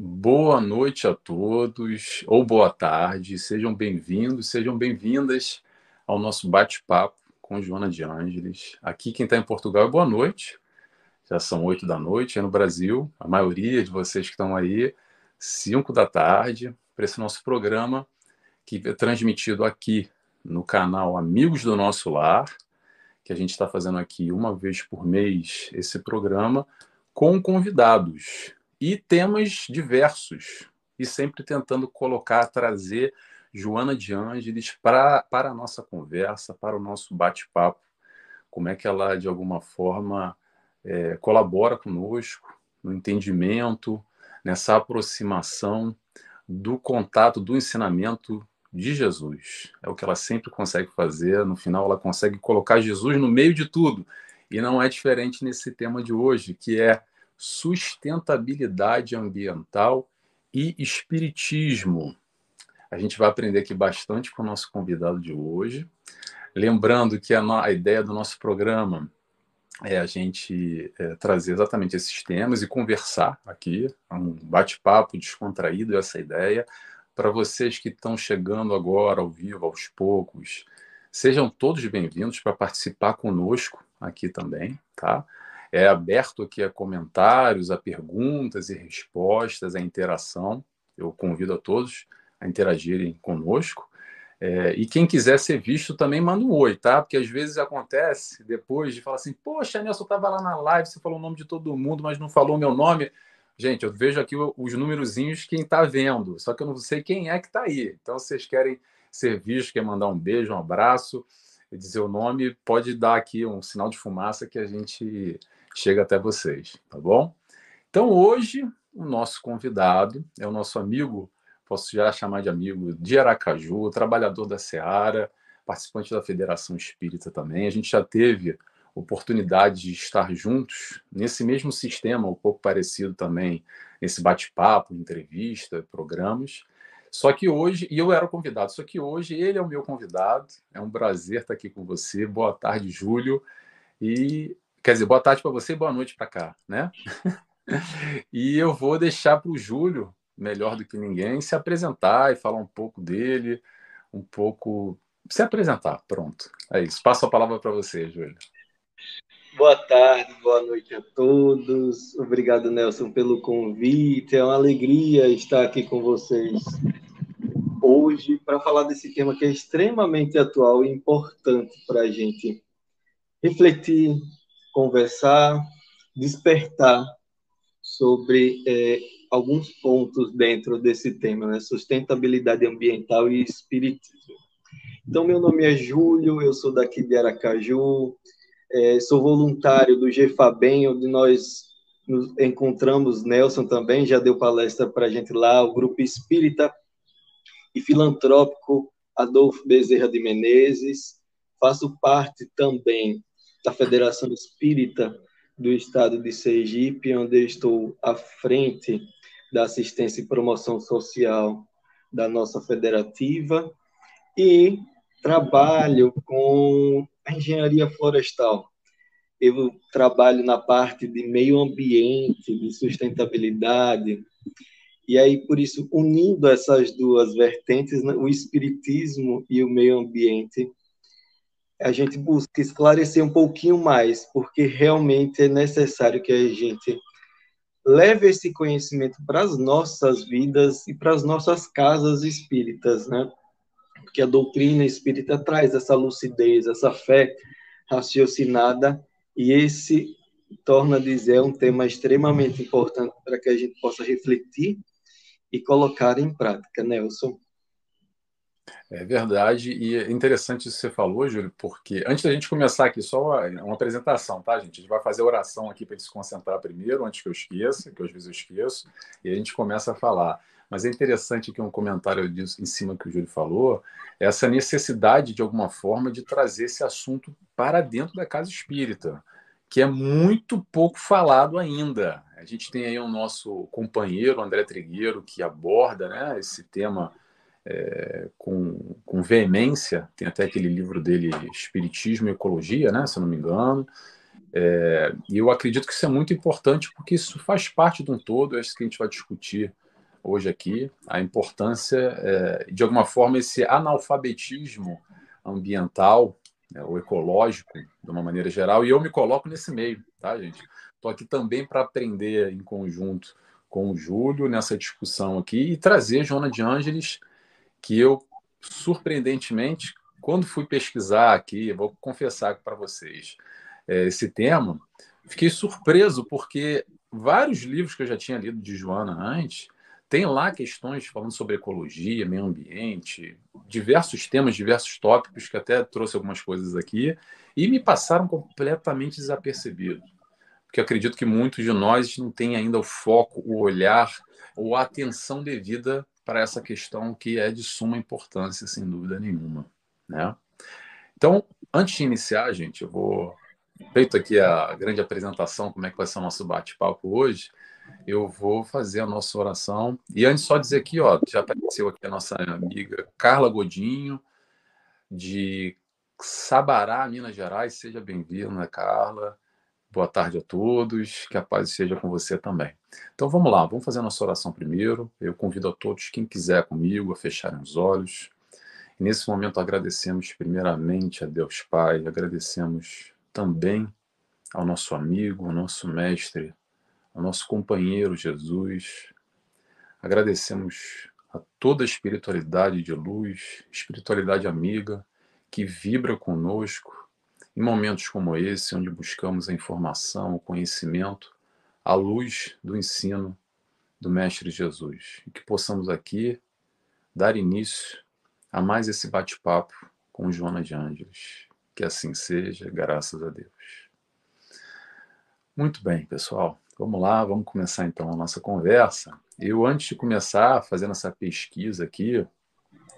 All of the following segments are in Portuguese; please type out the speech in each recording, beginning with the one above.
Boa noite a todos, ou boa tarde, sejam bem-vindos, sejam bem-vindas ao nosso bate-papo com Joana de Ângeles. Aqui quem está em Portugal é boa noite, já são oito da noite, é no Brasil, a maioria de vocês que estão aí, cinco da tarde, para esse nosso programa que é transmitido aqui no canal Amigos do Nosso Lar, que a gente está fazendo aqui uma vez por mês esse programa com convidados e temas diversos e sempre tentando colocar, trazer Joana de Ângeles para, a nossa conversa, para o nosso bate-papo, como é que ela, de alguma forma, é, colabora conosco no entendimento, nessa aproximação do contato, do ensinamento de Jesus. É o que ela sempre consegue fazer. No final, ela consegue colocar Jesus no meio de tudo. E não é diferente nesse tema de hoje, que é sustentabilidade ambiental e espiritismo. A gente vai aprender aqui bastante com o nosso convidado de hoje. Lembrando que a, a ideia do nosso programa é a gente é, trazer exatamente esses temas e conversar aqui, um bate-papo descontraído, essa ideia, para vocês que estão chegando agora ao vivo, aos poucos, sejam todos bem-vindos para participar conosco aqui também, tá? É aberto aqui a comentários, a perguntas e respostas, a interação. Eu convido a todos a interagirem conosco. É, e quem quiser ser visto também manda um oi, tá? Porque às vezes acontece depois de falar assim: Poxa, Nelson, eu estava lá na live, você falou o nome de todo mundo, mas não falou meu nome. Gente, eu vejo aqui os númerozinhos quem está vendo, só que eu não sei quem é que está aí. Então, se vocês querem ser vistos, quer mandar um beijo, um abraço, dizer o nome, pode dar aqui um sinal de fumaça que a gente chega até vocês, tá bom? Então, hoje, o nosso convidado é o nosso amigo, posso já chamar de amigo, de Aracaju, trabalhador da Seara, participante da Federação Espírita também. A gente já teve oportunidade de estar juntos nesse mesmo sistema, um pouco parecido também, nesse bate-papo, entrevista, programas. Só que hoje, e eu era o convidado, só que hoje ele é o meu convidado. É um prazer estar aqui com você. Boa tarde, Júlio. E quer dizer, boa tarde para você e boa noite para cá, né? e eu vou deixar para o Júlio, melhor do que ninguém, se apresentar e falar um pouco dele, um pouco se apresentar. Pronto. É isso. Passo a palavra para você, Júlio. Boa tarde, boa noite a todos. Obrigado, Nelson, pelo convite. É uma alegria estar aqui com vocês hoje para falar desse tema que é extremamente atual e importante para a gente refletir, conversar, despertar sobre é, alguns pontos dentro desse tema, né? sustentabilidade ambiental e espiritismo. Então, meu nome é Júlio, eu sou daqui de Aracaju, é, sou voluntário do GFABEM, onde nós nos encontramos, Nelson também já deu palestra para a gente lá, o Grupo Espírita e Filantrópico Adolfo Bezerra de Menezes. Faço parte também da Federação Espírita do Estado de Sergipe, onde estou à frente da assistência e promoção social da nossa federativa e trabalho com a engenharia florestal. Eu trabalho na parte de meio ambiente, de sustentabilidade, e aí, por isso, unindo essas duas vertentes, né, o espiritismo e o meio ambiente, a gente busca esclarecer um pouquinho mais, porque realmente é necessário que a gente leve esse conhecimento para as nossas vidas e para as nossas casas espíritas, né? porque a doutrina espírita traz essa lucidez, essa fé raciocinada, e esse torna dizer um tema extremamente importante para que a gente possa refletir e colocar em prática, Nelson. É verdade, e é interessante isso que você falou, Júlio, porque antes da gente começar aqui, só uma apresentação, tá, gente? A gente vai fazer a oração aqui para ele se concentrar primeiro, antes que eu esqueça, que às vezes eu esqueço, e a gente começa a falar. Mas é interessante que um comentário disso, em cima que o Júlio falou, essa necessidade, de alguma forma, de trazer esse assunto para dentro da casa espírita, que é muito pouco falado ainda. A gente tem aí o nosso companheiro, André Trigueiro, que aborda né, esse tema é, com, com veemência. Tem até aquele livro dele, Espiritismo e Ecologia, né, se eu não me engano. É, e eu acredito que isso é muito importante porque isso faz parte de um todo, é isso que a gente vai discutir hoje aqui a importância, é, de alguma forma, esse analfabetismo ambiental né, ou ecológico, de uma maneira geral, e eu me coloco nesse meio, tá, gente? Estou aqui também para aprender em conjunto com o Júlio nessa discussão aqui e trazer Joana de Ângeles, que eu, surpreendentemente, quando fui pesquisar aqui, vou confessar para vocês, é, esse tema, fiquei surpreso, porque vários livros que eu já tinha lido de Joana antes, tem lá questões falando sobre ecologia, meio ambiente, diversos temas, diversos tópicos, que até trouxe algumas coisas aqui, e me passaram completamente desapercebidos. Porque acredito que muitos de nós não têm ainda o foco, o olhar ou a atenção devida para essa questão que é de suma importância, sem dúvida nenhuma. Né? Então, antes de iniciar, gente, eu vou feito aqui a grande apresentação, como é que vai ser o nosso bate-papo hoje, eu vou fazer a nossa oração. E antes, só dizer aqui, ó, já apareceu aqui a nossa amiga Carla Godinho, de Sabará, Minas Gerais. Seja bem-vinda, Carla. Boa tarde a todos, que a paz seja com você também. Então vamos lá, vamos fazer a nossa oração primeiro. Eu convido a todos, quem quiser comigo, a fecharem os olhos. E nesse momento agradecemos primeiramente a Deus Pai, agradecemos também ao nosso amigo, ao nosso mestre, ao nosso companheiro Jesus. Agradecemos a toda a espiritualidade de luz, espiritualidade amiga que vibra conosco em momentos como esse, onde buscamos a informação, o conhecimento, à luz do ensino do Mestre Jesus. E que possamos aqui dar início a mais esse bate-papo com Joana de Ângeles. Que assim seja, graças a Deus. Muito bem, pessoal. Vamos lá, vamos começar então a nossa conversa. Eu, antes de começar fazendo essa pesquisa aqui,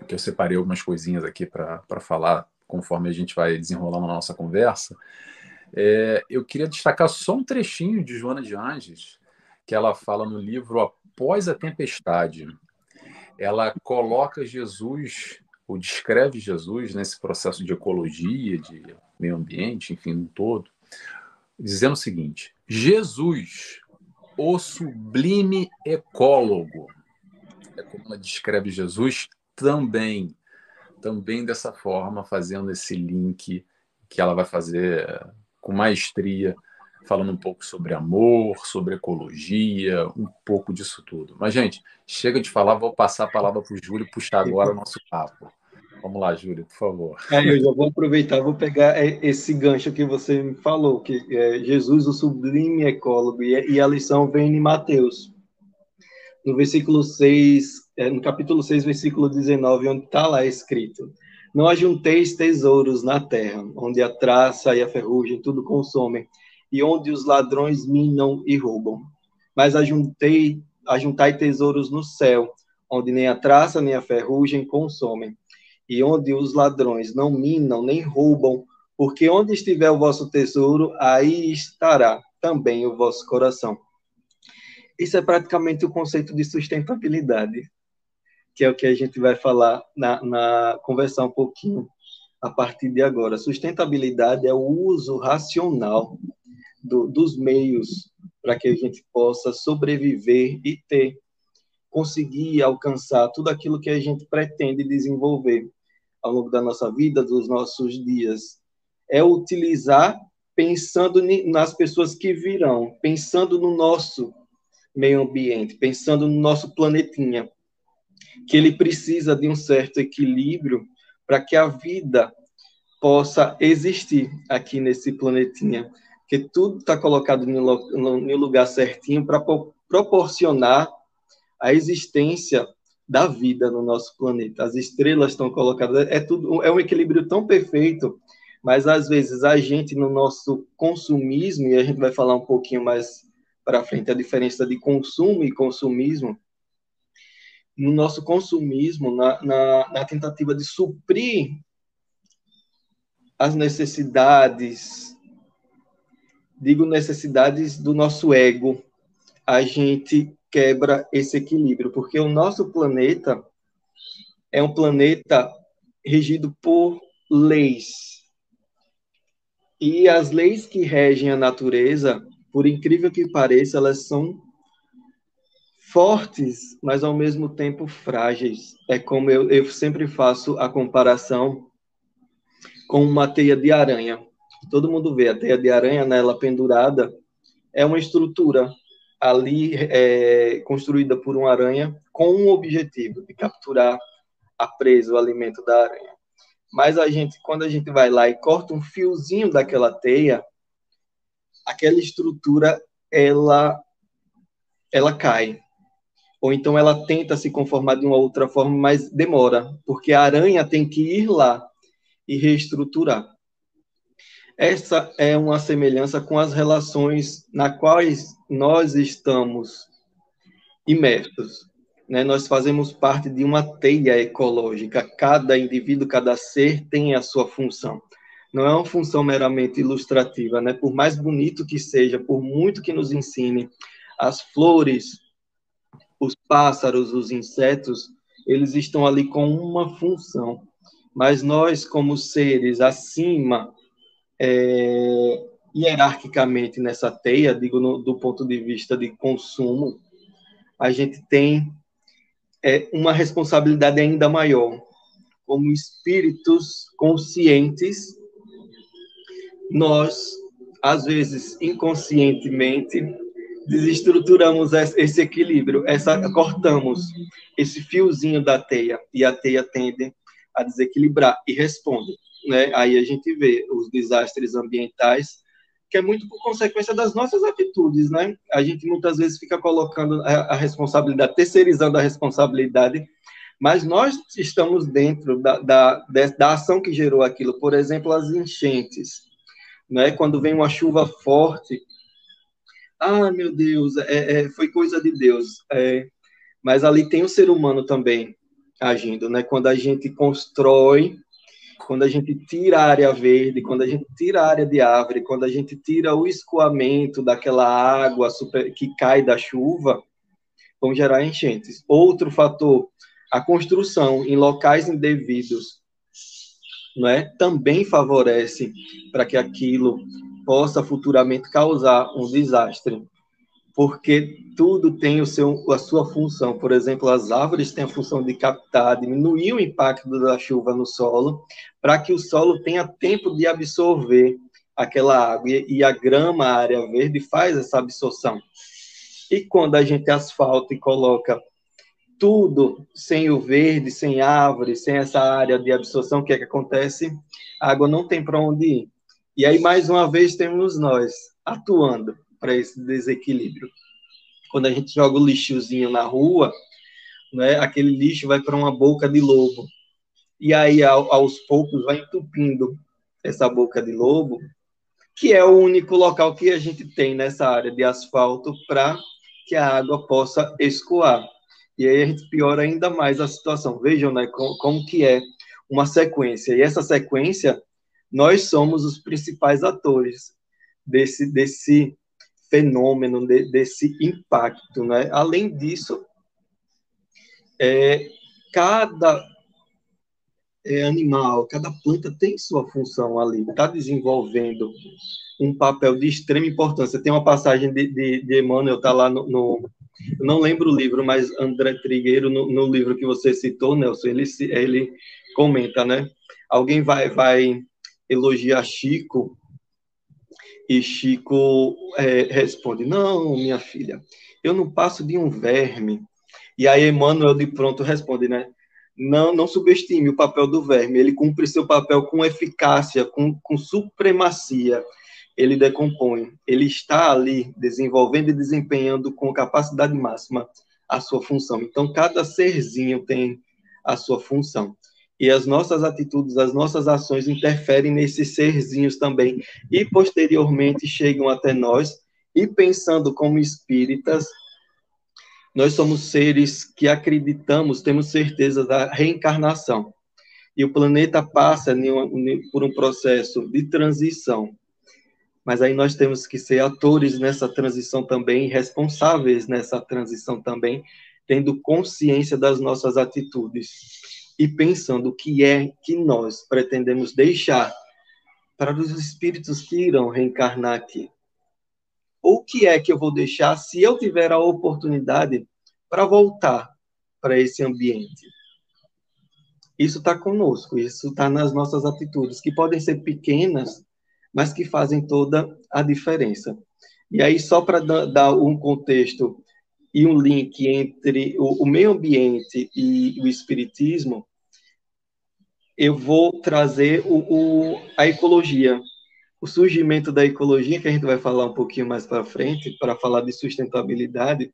que eu separei algumas coisinhas aqui para falar conforme a gente vai desenrolando a nossa conversa, é, eu queria destacar só um trechinho de Joana de Anges, que ela fala no livro Após a Tempestade. Ela coloca Jesus o descreve Jesus nesse processo de ecologia, de meio ambiente, enfim, no todo, dizendo o seguinte: Jesus, o sublime ecólogo, é como ela descreve Jesus também, também dessa forma, fazendo esse link que ela vai fazer com maestria, falando um pouco sobre amor, sobre ecologia, um pouco disso tudo. Mas, gente, chega de falar, vou passar a palavra para o Júlio puxar agora o nosso papo. Vamos lá, Júlio, por favor. É, eu já vou aproveitar, vou pegar é, esse gancho que você me falou, que é Jesus, o sublime ecólogo, e a lição vem em Mateus, no versículo 6, é, no capítulo 6, versículo 19, onde está lá escrito: Não ajunteis tesouros na terra, onde a traça e a ferrugem tudo consomem, e onde os ladrões minam e roubam. Mas ajuntei, ajuntai tesouros no céu, onde nem a traça nem a ferrugem consomem e onde os ladrões não minam nem roubam, porque onde estiver o vosso tesouro, aí estará também o vosso coração. Isso é praticamente o conceito de sustentabilidade, que é o que a gente vai falar na, na conversar um pouquinho a partir de agora. Sustentabilidade é o uso racional do, dos meios para que a gente possa sobreviver e ter, conseguir alcançar tudo aquilo que a gente pretende desenvolver ao longo da nossa vida, dos nossos dias, é utilizar pensando nas pessoas que virão, pensando no nosso meio ambiente, pensando no nosso planetinha, que ele precisa de um certo equilíbrio para que a vida possa existir aqui nesse planetinha, que tudo está colocado no lugar certinho para proporcionar a existência da vida no nosso planeta. As estrelas estão colocadas, é tudo, é um equilíbrio tão perfeito, mas às vezes a gente no nosso consumismo e a gente vai falar um pouquinho mais para frente a diferença de consumo e consumismo. No nosso consumismo, na, na, na tentativa de suprir as necessidades, digo necessidades do nosso ego, a gente quebra esse equilíbrio, porque o nosso planeta é um planeta regido por leis. E as leis que regem a natureza, por incrível que pareça, elas são fortes, mas ao mesmo tempo frágeis. É como eu, eu sempre faço a comparação com uma teia de aranha. Todo mundo vê a teia de aranha, nela pendurada, é uma estrutura ali é, construída por uma aranha com um objetivo de capturar a presa, o alimento da aranha. Mas a gente, quando a gente vai lá e corta um fiozinho daquela teia, aquela estrutura ela ela cai. Ou então ela tenta se conformar de uma outra forma, mas demora, porque a aranha tem que ir lá e reestruturar. Essa é uma semelhança com as relações na quais nós estamos imersos. Né? Nós fazemos parte de uma teia ecológica. Cada indivíduo, cada ser tem a sua função. Não é uma função meramente ilustrativa, né? Por mais bonito que seja, por muito que nos ensine, as flores, os pássaros, os insetos, eles estão ali com uma função. Mas nós, como seres acima é, hierarquicamente nessa teia, digo no, do ponto de vista de consumo, a gente tem é, uma responsabilidade ainda maior. Como espíritos conscientes, nós, às vezes inconscientemente, desestruturamos esse equilíbrio, essa, cortamos esse fiozinho da teia e a teia tende a desequilibrar e responde né? Aí a gente vê os desastres ambientais, que é muito por consequência das nossas atitudes, né? A gente muitas vezes fica colocando a, a responsabilidade, terceirizando a responsabilidade, mas nós estamos dentro da, da, da ação que gerou aquilo. Por exemplo, as enchentes, né? Quando vem uma chuva forte, ah, meu Deus, é, é, foi coisa de Deus. É, mas ali tem o ser humano também agindo, né? Quando a gente constrói quando a gente tira a área verde, quando a gente tira a área de árvore, quando a gente tira o escoamento daquela água super, que cai da chuva, vão gerar enchentes. Outro fator, a construção em locais indevidos, não é? Também favorece para que aquilo possa futuramente causar um desastre porque tudo tem o seu, a sua função. Por exemplo, as árvores têm a função de captar, diminuir o impacto da chuva no solo, para que o solo tenha tempo de absorver aquela água. E a grama, a área verde, faz essa absorção. E quando a gente asfalta e coloca tudo sem o verde, sem árvore, sem essa área de absorção, o que é que acontece? A água não tem para onde ir. E aí, mais uma vez, temos nós atuando para esse desequilíbrio. Quando a gente joga o lixozinho na rua, né, aquele lixo vai para uma boca de lobo. E aí, aos poucos, vai entupindo essa boca de lobo, que é o único local que a gente tem nessa área de asfalto para que a água possa escoar. E aí a gente piora ainda mais a situação. Vejam né, como, como que é uma sequência. E essa sequência, nós somos os principais atores desse, desse fenômeno, de, desse impacto. Né? Além disso, é, cada é, animal, cada planta tem sua função ali, está desenvolvendo um papel de extrema importância. Tem uma passagem de, de, de Emmanuel, está lá no, no, não lembro o livro, mas André Trigueiro, no, no livro que você citou, Nelson, ele, ele comenta, né? Alguém vai, vai elogiar Chico e Chico é, responde: Não, minha filha, eu não passo de um verme. E aí Emmanuel de pronto responde, né? Não, não subestime o papel do verme. Ele cumpre seu papel com eficácia, com, com supremacia. Ele decompõe. Ele está ali desenvolvendo e desempenhando com capacidade máxima a sua função. Então, cada serzinho tem a sua função e as nossas atitudes, as nossas ações interferem nesses serzinhos também e posteriormente chegam até nós e pensando como espíritas, nós somos seres que acreditamos, temos certeza da reencarnação. E o planeta passa por um processo de transição. Mas aí nós temos que ser atores nessa transição também, responsáveis nessa transição também, tendo consciência das nossas atitudes e pensando o que é que nós pretendemos deixar para os espíritos que irão reencarnar aqui. O que é que eu vou deixar se eu tiver a oportunidade para voltar para esse ambiente. Isso está conosco, isso está nas nossas atitudes, que podem ser pequenas, mas que fazem toda a diferença. E aí, só para dar um contexto e um link entre o, meio ambiente e o espiritismo, eu vou trazer o, o, a ecologia, o surgimento da ecologia, que a gente vai falar um pouquinho mais para frente, para falar de sustentabilidade,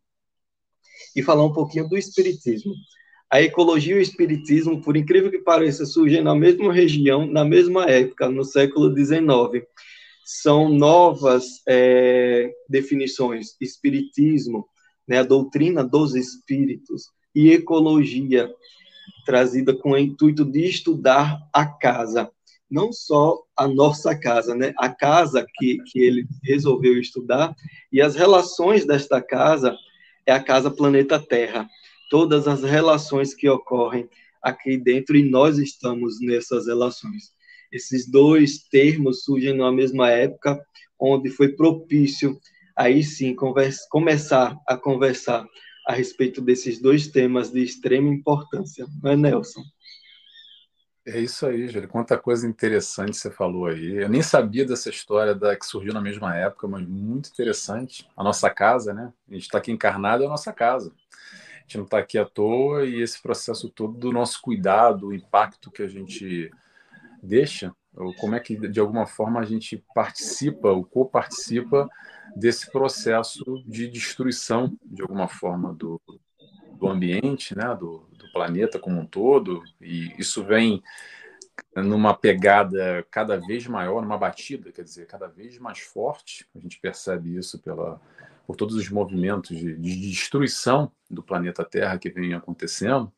e falar um pouquinho do espiritismo. A ecologia e o espiritismo, por incrível que pareça, surgem na mesma região, na mesma época, no século XIX. São novas é, definições: espiritismo, né, a doutrina dos espíritos, e ecologia, trazida com o intuito de estudar a casa, não só a nossa casa, né, a casa que, que ele resolveu estudar, e as relações desta casa é a casa planeta Terra todas as relações que ocorrem aqui dentro e nós estamos nessas relações. Esses dois termos surgem na mesma época, onde foi propício aí sim conversa, começar a conversar a respeito desses dois temas de extrema importância, não é, Nelson? É isso aí, Júlio. Quanta coisa interessante você falou aí. Eu nem sabia dessa história da que surgiu na mesma época, mas muito interessante. A nossa casa, né? A gente está aqui encarnado, é a nossa casa gente não está aqui à toa e esse processo todo do nosso cuidado, o impacto que a gente deixa, ou como é que de alguma forma a gente participa, ou co-participa desse processo de destruição, de alguma forma, do, do ambiente, né, do, do planeta como um todo, e isso vem numa pegada cada vez maior, numa batida, quer dizer, cada vez mais forte. A gente percebe isso pela, por todos os movimentos de, de destruição do planeta Terra que vem acontecendo.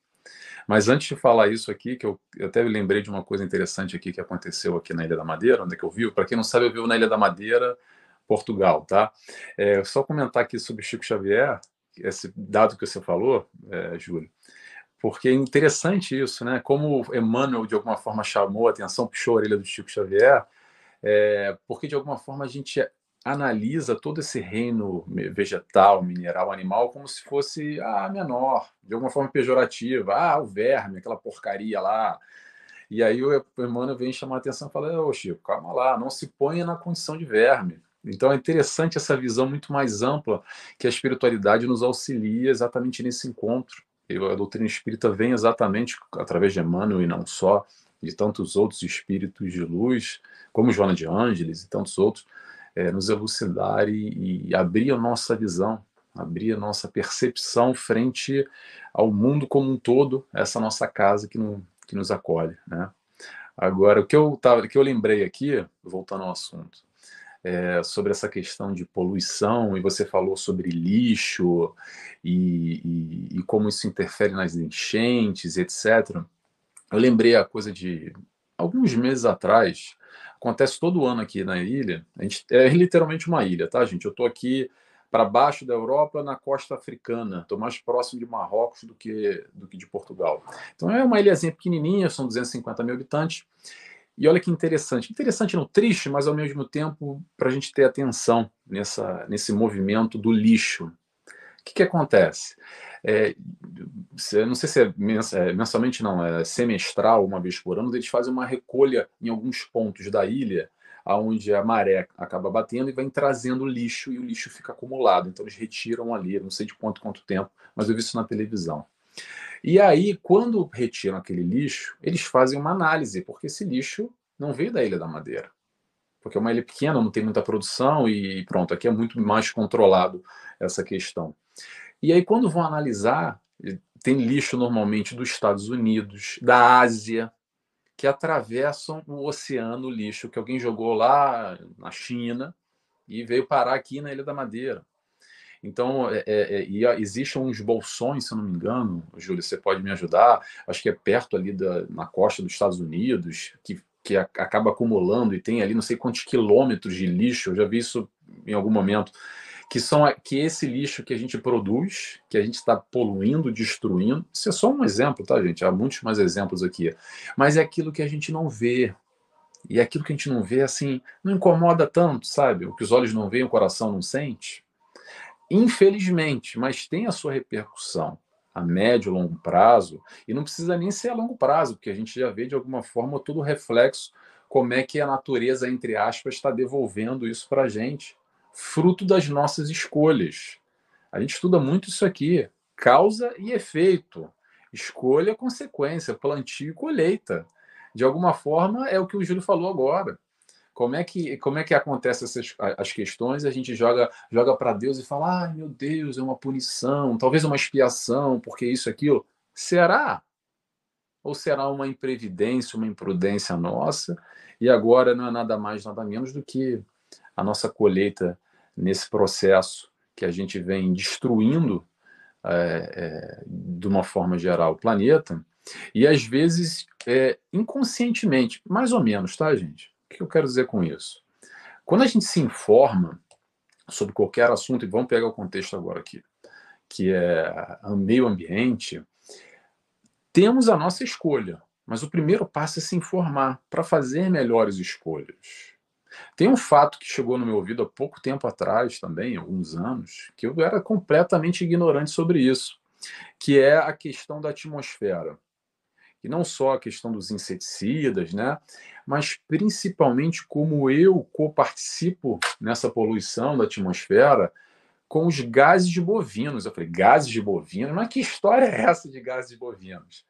Mas antes de falar isso aqui, que eu, eu até lembrei de uma coisa interessante aqui que aconteceu aqui na Ilha da Madeira, onde é que eu vivo. Para quem não sabe, eu vivo na Ilha da Madeira, Portugal, tá? É, só comentar aqui sobre Chico Xavier, esse dado que você falou, é, Júlio, porque é interessante isso, né? Como Emmanuel, de alguma forma, chamou a atenção, puxou a orelha do Chico Xavier, é, porque, de alguma forma, a gente analisa todo esse reino vegetal, mineral, animal como se fosse ah, menor, de alguma forma pejorativa. Ah, o verme, aquela porcaria lá. E aí o Emmanuel vem chamar a atenção e fala: Ô Chico, calma lá, não se ponha na condição de verme. Então é interessante essa visão muito mais ampla que a espiritualidade nos auxilia exatamente nesse encontro. E a doutrina espírita vem exatamente através de Emmanuel e não só, de tantos outros espíritos de luz, como Joana de Ângeles e tantos outros, é, nos elucidar e, e abrir a nossa visão, abrir a nossa percepção frente ao mundo como um todo, essa nossa casa que, no, que nos acolhe, né? Agora, o que eu, tava, que eu lembrei aqui, voltando ao assunto, é, sobre essa questão de poluição, e você falou sobre lixo e, e, e, como isso interfere nas enchentes, etc. Eu lembrei a coisa de alguns meses atrás, Acontece todo ano aqui na ilha. A gente, é literalmente uma ilha, tá, gente? Eu estou aqui para baixo da Europa, na costa africana. Estou mais próximo de Marrocos do que, do que de Portugal. Então é uma ilhazinha pequenininha, são 250 mil habitantes. E olha que interessante. Interessante não triste, mas ao mesmo tempo para a gente ter atenção nessa, nesse movimento do lixo. O que, que acontece? É, não sei se é, é mensalmente, não, é semestral, uma vez por ano, eles fazem uma recolha em alguns pontos da ilha, aonde a maré acaba batendo e vem trazendo lixo e o lixo fica acumulado. Então eles retiram ali, não sei de quanto quanto tempo, mas eu vi isso na televisão. E aí, quando retiram aquele lixo, eles fazem uma análise, porque esse lixo não veio da Ilha da Madeira. Porque é uma ilha pequena, não tem muita produção e pronto, aqui é muito mais controlado essa questão. E aí, quando vão analisar, tem lixo normalmente dos Estados Unidos, da Ásia, que atravessam o oceano, lixo que alguém jogou lá na China e veio parar aqui na Ilha da Madeira. Então, é, é, é existem uns bolsões, se eu não me engano, Júlio, você pode me ajudar, acho que é perto ali da, na costa dos Estados Unidos, que, que acaba acumulando e tem ali não sei quantos quilômetros de lixo, eu já vi isso em algum momento que são que esse lixo que a gente produz, que a gente está poluindo, destruindo, isso é só um exemplo, tá, gente? Há muitos mais exemplos aqui. Mas é aquilo que a gente não vê. E aquilo que a gente não vê, assim, não incomoda tanto, sabe? O que os olhos não veem, o coração não sente. infelizmente, mas tem a sua repercussão a médio e longo prazo, e não precisa nem ser a longo prazo, porque a gente já vê de alguma forma todo o reflexo como é que a natureza, entre aspas, está devolvendo isso para a gente, fruto das nossas escolhas. A gente estuda muito isso aqui, causa e efeito, escolha, consequência, plantio e colheita. De alguma forma, é o que o Júlio falou agora. Como é que, como é que acontecem essas as questões? A gente joga joga para Deus e fala: "Ai, meu Deus, é uma punição, talvez uma expiação, porque isso aquilo". Será? Ou será uma imprevidência, uma imprudência nossa? E agora não é nada mais, nada menos do que a nossa colheita nesse processo que a gente vem destruindo é, é, de uma forma geral o planeta e às vezes é, inconscientemente, mais ou menos, tá, gente? O que eu quero dizer com isso? Quando a gente se informa sobre qualquer assunto, e vamos pegar o contexto agora aqui, que é meio ambiente, temos a nossa escolha, mas o primeiro passo é se informar para fazer melhores escolhas. Tem um fato que chegou no meu ouvido há pouco tempo atrás, também, alguns anos, que eu era completamente ignorante sobre isso, que é a questão da atmosfera e não só a questão dos inseticidas, né? mas principalmente como eu coparticipo nessa poluição da atmosfera com os gases de bovinos. Eu falei, gases de bovinos? Mas que história é essa de gases de bovinos?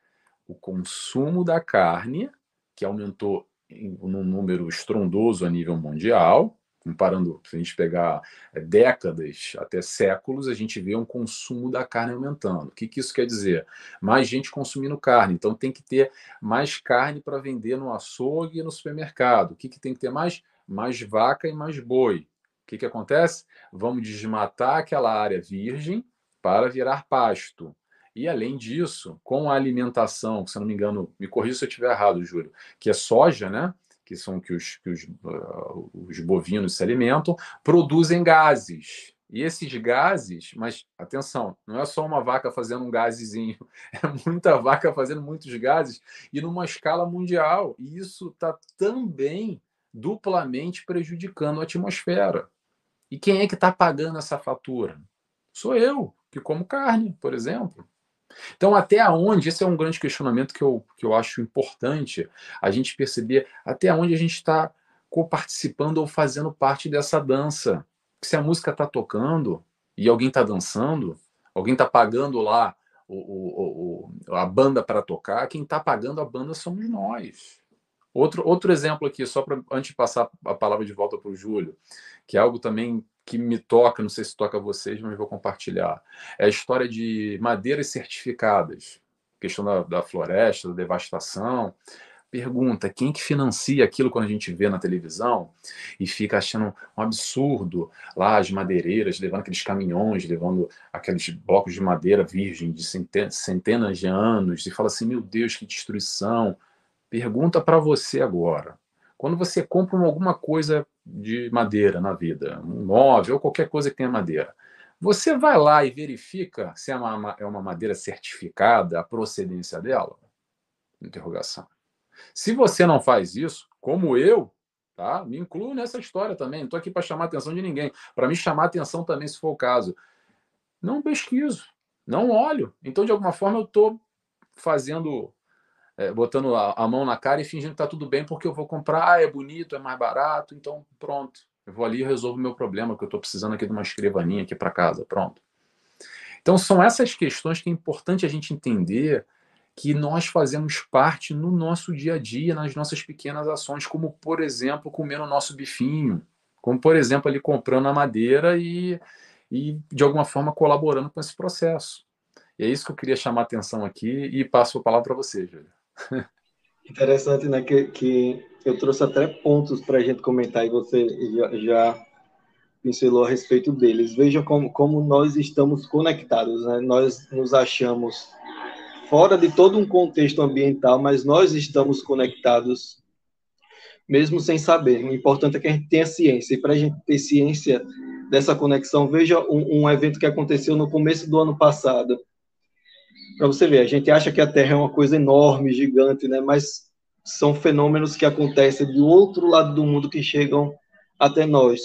O consumo da carne, que aumentou num número estrondoso a nível mundial, comparando, se a gente pegar é, décadas até séculos, a gente vê um consumo da carne aumentando. O que, que isso quer dizer? Mais gente consumindo carne, então tem que ter mais carne para vender no açougue e no supermercado. O que, que tem que ter mais? Mais vaca e mais boi. O que, que acontece? Vamos desmatar aquela área virgem para virar pasto. E além disso, com a alimentação, se não me engano, me corrija se eu estiver errado, Júlio, que é soja, né? que são que os, que os, uh, os bovinos se alimentam, produzem gases. E esses gases, mas atenção, não é só uma vaca fazendo um gasezinho, é muita vaca fazendo muitos gases e numa escala mundial. E isso está também duplamente prejudicando a atmosfera. E quem é que está pagando essa fatura? Sou eu, que como carne, por exemplo. Então, até onde, esse é um grande questionamento que eu, que eu acho importante a gente perceber até onde a gente está coparticipando ou fazendo parte dessa dança. Se a música está tocando e alguém está dançando, alguém está pagando lá o, o, o, a banda para tocar, quem está pagando a banda somos nós. Outro, outro exemplo aqui, só para antes de passar a palavra de volta para o Júlio, que é algo também que me toca, não sei se toca a vocês, mas vou compartilhar. É a história de madeiras certificadas, questão da, da floresta, da devastação. Pergunta, quem que financia aquilo quando a gente vê na televisão e fica achando um absurdo lá as madeireiras levando aqueles caminhões, levando aqueles blocos de madeira virgem de centenas de anos e fala assim, meu Deus, que destruição. Pergunta para você agora, quando você compra alguma coisa de madeira na vida, um móvel ou qualquer coisa que tenha madeira, você vai lá e verifica se é uma, é uma madeira certificada, a procedência dela? Interrogação. Se você não faz isso, como eu, tá? Me incluo nessa história também. Não estou aqui para chamar a atenção de ninguém. Para me chamar a atenção também, se for o caso. Não pesquiso, não olho. Então, de alguma forma, eu estou fazendo é, botando a, a, mão na cara e fingindo que está tudo bem porque eu vou comprar, ah, é bonito, é mais barato, então pronto. Eu vou ali e resolvo o meu problema, que eu estou precisando aqui de uma escrivaninha aqui para casa, pronto. Então são essas questões que é importante a gente entender que nós fazemos parte no nosso dia a dia, nas nossas pequenas ações, como por exemplo comer o nosso bifinho, como por exemplo ali comprando a madeira e, e de alguma forma colaborando com esse processo. E é isso que eu queria chamar a atenção aqui e passo a palavra para você, Júlia. Interessante, né? Que, que eu trouxe até pontos para a gente comentar e você já, já pincelou a respeito deles. Vejam como, como nós estamos conectados, né? Nós nos achamos fora de todo um contexto ambiental, mas nós estamos conectados mesmo sem saber. O importante é que a gente tenha ciência. E para a gente ter ciência dessa conexão, veja um, um evento que aconteceu no começo do ano passado para você ver, a gente acha que a Terra é uma coisa enorme, gigante, né? Mas são fenômenos que acontecem do outro lado do mundo que chegam até nós.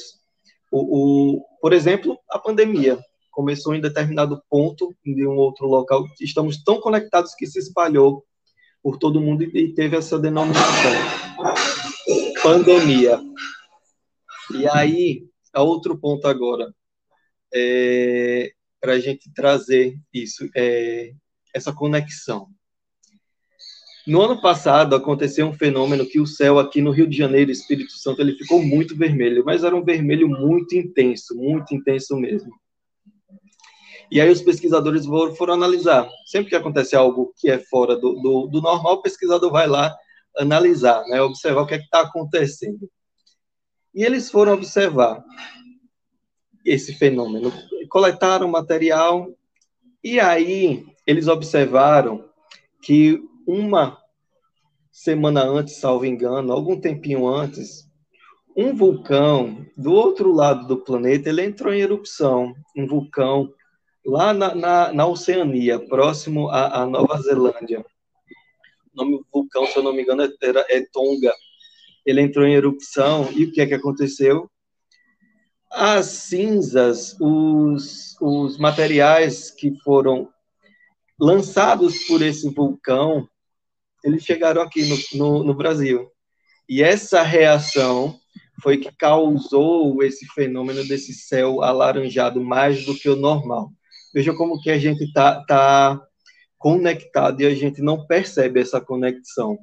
O, o, por exemplo, a pandemia. começou em determinado ponto de um outro local. Estamos tão conectados que se espalhou por todo mundo e teve essa denominação, pandemia. E aí, a outro ponto agora, é, para a gente trazer isso, é, essa conexão. No ano passado aconteceu um fenômeno que o céu aqui no Rio de Janeiro, Espírito Santo, ele ficou muito vermelho, mas era um vermelho muito intenso, muito intenso mesmo. E aí os pesquisadores foram, foram analisar. Sempre que acontece algo que é fora do, do, do normal, o pesquisador vai lá analisar, né, observar o que é está acontecendo. E eles foram observar esse fenômeno, coletaram material e aí eles observaram que uma semana antes, salvo engano, algum tempinho antes, um vulcão do outro lado do planeta ele entrou em erupção, um vulcão lá na, na, na Oceania, próximo à, à, Nova Zelândia. O nome do vulcão, se eu não me engano, era, é Tonga. Ele entrou em erupção e o que é que aconteceu? As cinzas, os, os materiais que foram lançados por esse vulcão, eles chegaram aqui no, no, no Brasil. E essa reação foi que causou esse fenômeno desse céu alaranjado mais do que o normal. Veja como que a gente está tá conectado e a gente não percebe essa conexão.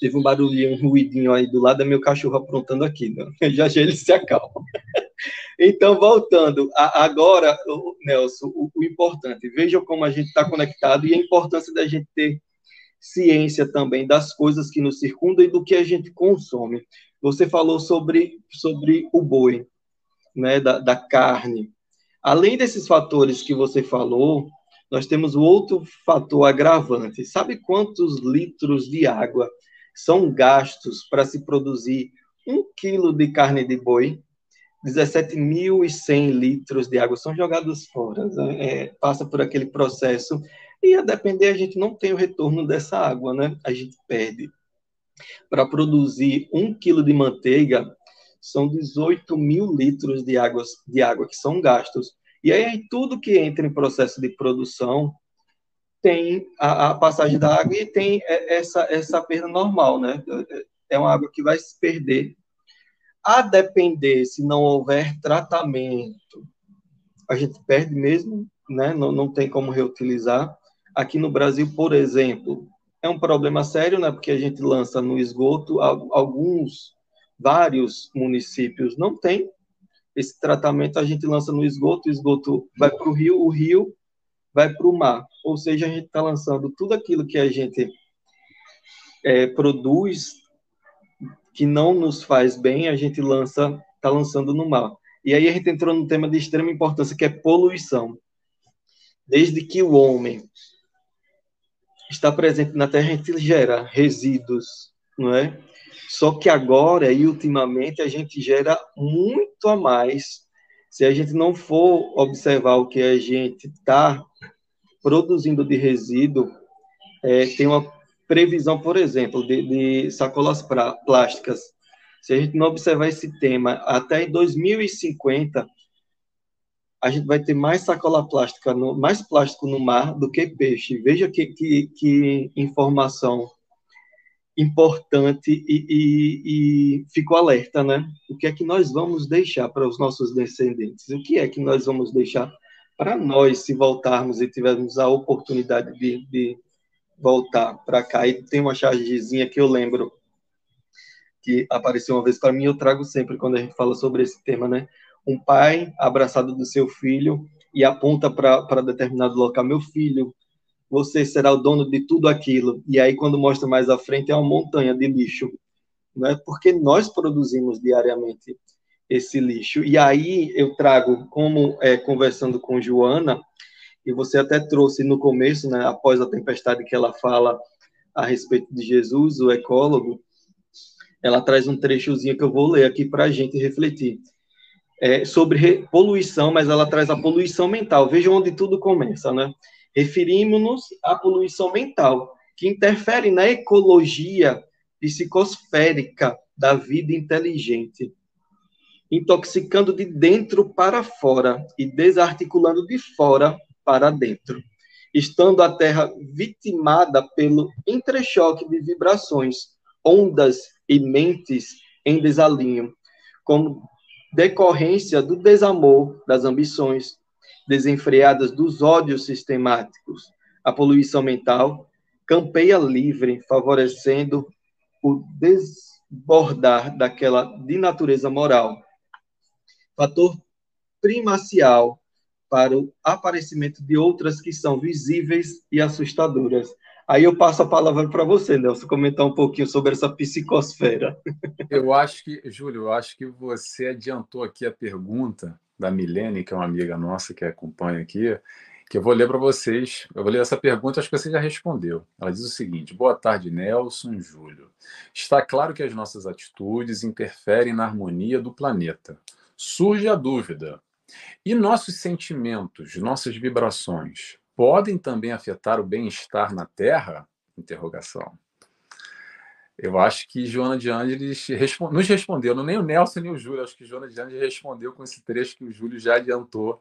Teve um barulhinho, um ruidinho aí do lado, é meu cachorro aprontando aqui, né? já já ele se acalma. Então, voltando, a, agora, Nelson, o, o, importante, veja como a gente está conectado e a importância da gente ter ciência também das coisas que nos circundam e do que a gente consome. Você falou sobre, sobre o boi, né, da, da carne. Além desses fatores que você falou, nós temos o outro fator agravante. Sabe quantos litros de água são gastos para se produzir um quilo de carne de boi? 17.100 litros de água são jogados fora, né? é, passa por aquele processo e a depender a gente não tem o retorno dessa água, né? A gente perde. Para produzir um quilo de manteiga são 18 mil litros de água, de água que são gastos. E aí tudo que entra em processo de produção tem a, a passagem da água e tem essa, essa perda normal, né? É uma água que vai se perder a depender, se não houver tratamento, a gente perde mesmo, né? não, não tem como reutilizar. Aqui no Brasil, por exemplo, é um problema sério, né? porque a gente lança no esgoto, alguns, vários municípios não têm esse tratamento, a gente lança no esgoto, o esgoto vai para o rio, o rio vai para o mar. Ou seja, a gente está lançando tudo aquilo que a gente é, produz que não nos faz bem, a gente lança, está lançando no mar. E aí a gente entrou num tema de extrema importância que é poluição. Desde que o homem está presente na Terra, a gente gera resíduos, não é? Só que agora e ultimamente a gente gera muito a mais. Se a gente não for observar o que a gente está produzindo de resíduo, é, tem uma previsão, por exemplo, de, de sacolas pra, plásticas. Se a gente não observar esse tema até em 2050, a gente vai ter mais sacola plástica, no, mais plástico no mar do que peixe. Veja que, que, que informação importante e, e, e fico alerta, né? O que é que nós vamos deixar para os nossos descendentes? O que é que nós vamos deixar para nós, se voltarmos e tivermos a oportunidade de, de voltar para cá. E tem uma chargezinha que eu lembro que apareceu uma vez para mim, eu trago sempre quando a gente fala sobre esse tema, né? Um pai abraçado do seu filho e aponta para determinado local, meu filho, você será o dono de tudo aquilo. E aí, quando mostra mais à frente, é uma montanha de lixo, né? Porque nós produzimos diariamente esse lixo. E aí eu trago, como é, conversando com Joana, e você até trouxe no começo, né, após a tempestade que ela fala a respeito de Jesus, o ecólogo, ela traz um trechozinho que eu vou ler aqui para a gente refletir. É, sobre poluição, mas ela traz a poluição mental. Veja onde tudo começa, né? Referimos-nos à poluição mental, que interfere na ecologia psicosférica da vida inteligente. intoxicando de dentro para fora e desarticulando de fora para dentro, estando a Terra vitimada pelo entrechoque de vibrações, ondas e mentes em desalinho, como decorrência do desamor, das ambições desenfreadas, dos ódios sistemáticos. A poluição mental campeia livre, favorecendo o desbordar daquela de natureza moral. Fator primacial para o aparecimento de outras que são visíveis e assustadoras. Aí eu passo a palavra para você, Nelson, comentar um pouquinho sobre essa psicosfera. Eu acho que, Júlio, eu acho que você adiantou aqui a pergunta da Milene, que é uma amiga nossa que acompanha aqui, que eu vou ler para vocês. Eu vou ler essa pergunta, acho que você já respondeu. Ela diz o seguinte: Boa tarde, Nelson, Júlio. Está claro que as nossas atitudes interferem na harmonia do planeta. Surge a dúvida: e nossos sentimentos, nossas vibrações, podem também afetar o bem-estar na Terra? Interrogação. Eu acho que Joana de Ângeles nos respondeu, não nem o Nelson nem o Júlio, acho que Joana de Ângeles respondeu com esse trecho que o Júlio já adiantou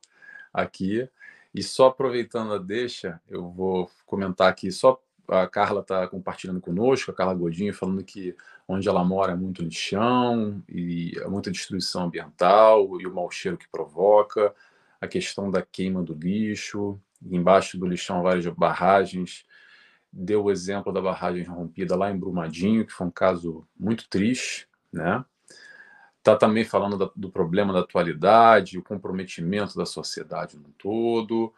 aqui. E só aproveitando a deixa, eu vou comentar aqui, só a Carla está compartilhando conosco, a Carla Godinho, falando que onde ela mora é muito lixão e é muita destruição ambiental e o mau cheiro que provoca, a questão da queima do lixo, embaixo do lixão várias barragens. Deu o exemplo da barragem rompida lá em Brumadinho, que foi um caso muito triste, né? Está também falando da, do problema da atualidade, o comprometimento da sociedade no todo.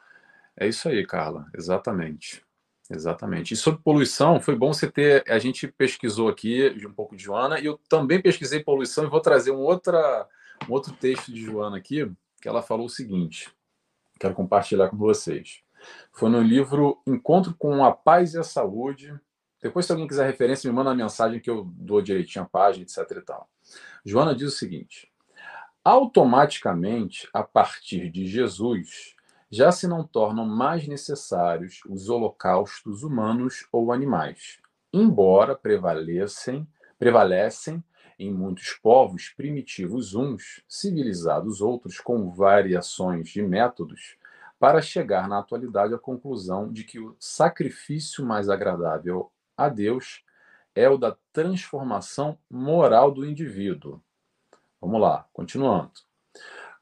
É isso aí, Carla, exatamente. Exatamente. E sobre poluição, foi bom você ter. A gente pesquisou aqui de um pouco de Joana, e eu também pesquisei poluição e vou trazer um, outra, um outro texto de Joana aqui, que ela falou o seguinte: quero compartilhar com vocês. Foi no livro Encontro com a Paz e a Saúde. Depois, se alguém quiser referência, me manda uma mensagem que eu dou direitinho a página, etc. E tal. Joana diz o seguinte: automaticamente, a partir de Jesus, já se não tornam mais necessários os holocaustos humanos ou animais, embora prevalecem, prevalecem em muitos povos primitivos uns, civilizados outros, com variações de métodos, para chegar na atualidade à conclusão de que o sacrifício mais agradável a Deus é o da transformação moral do indivíduo. Vamos lá, continuando.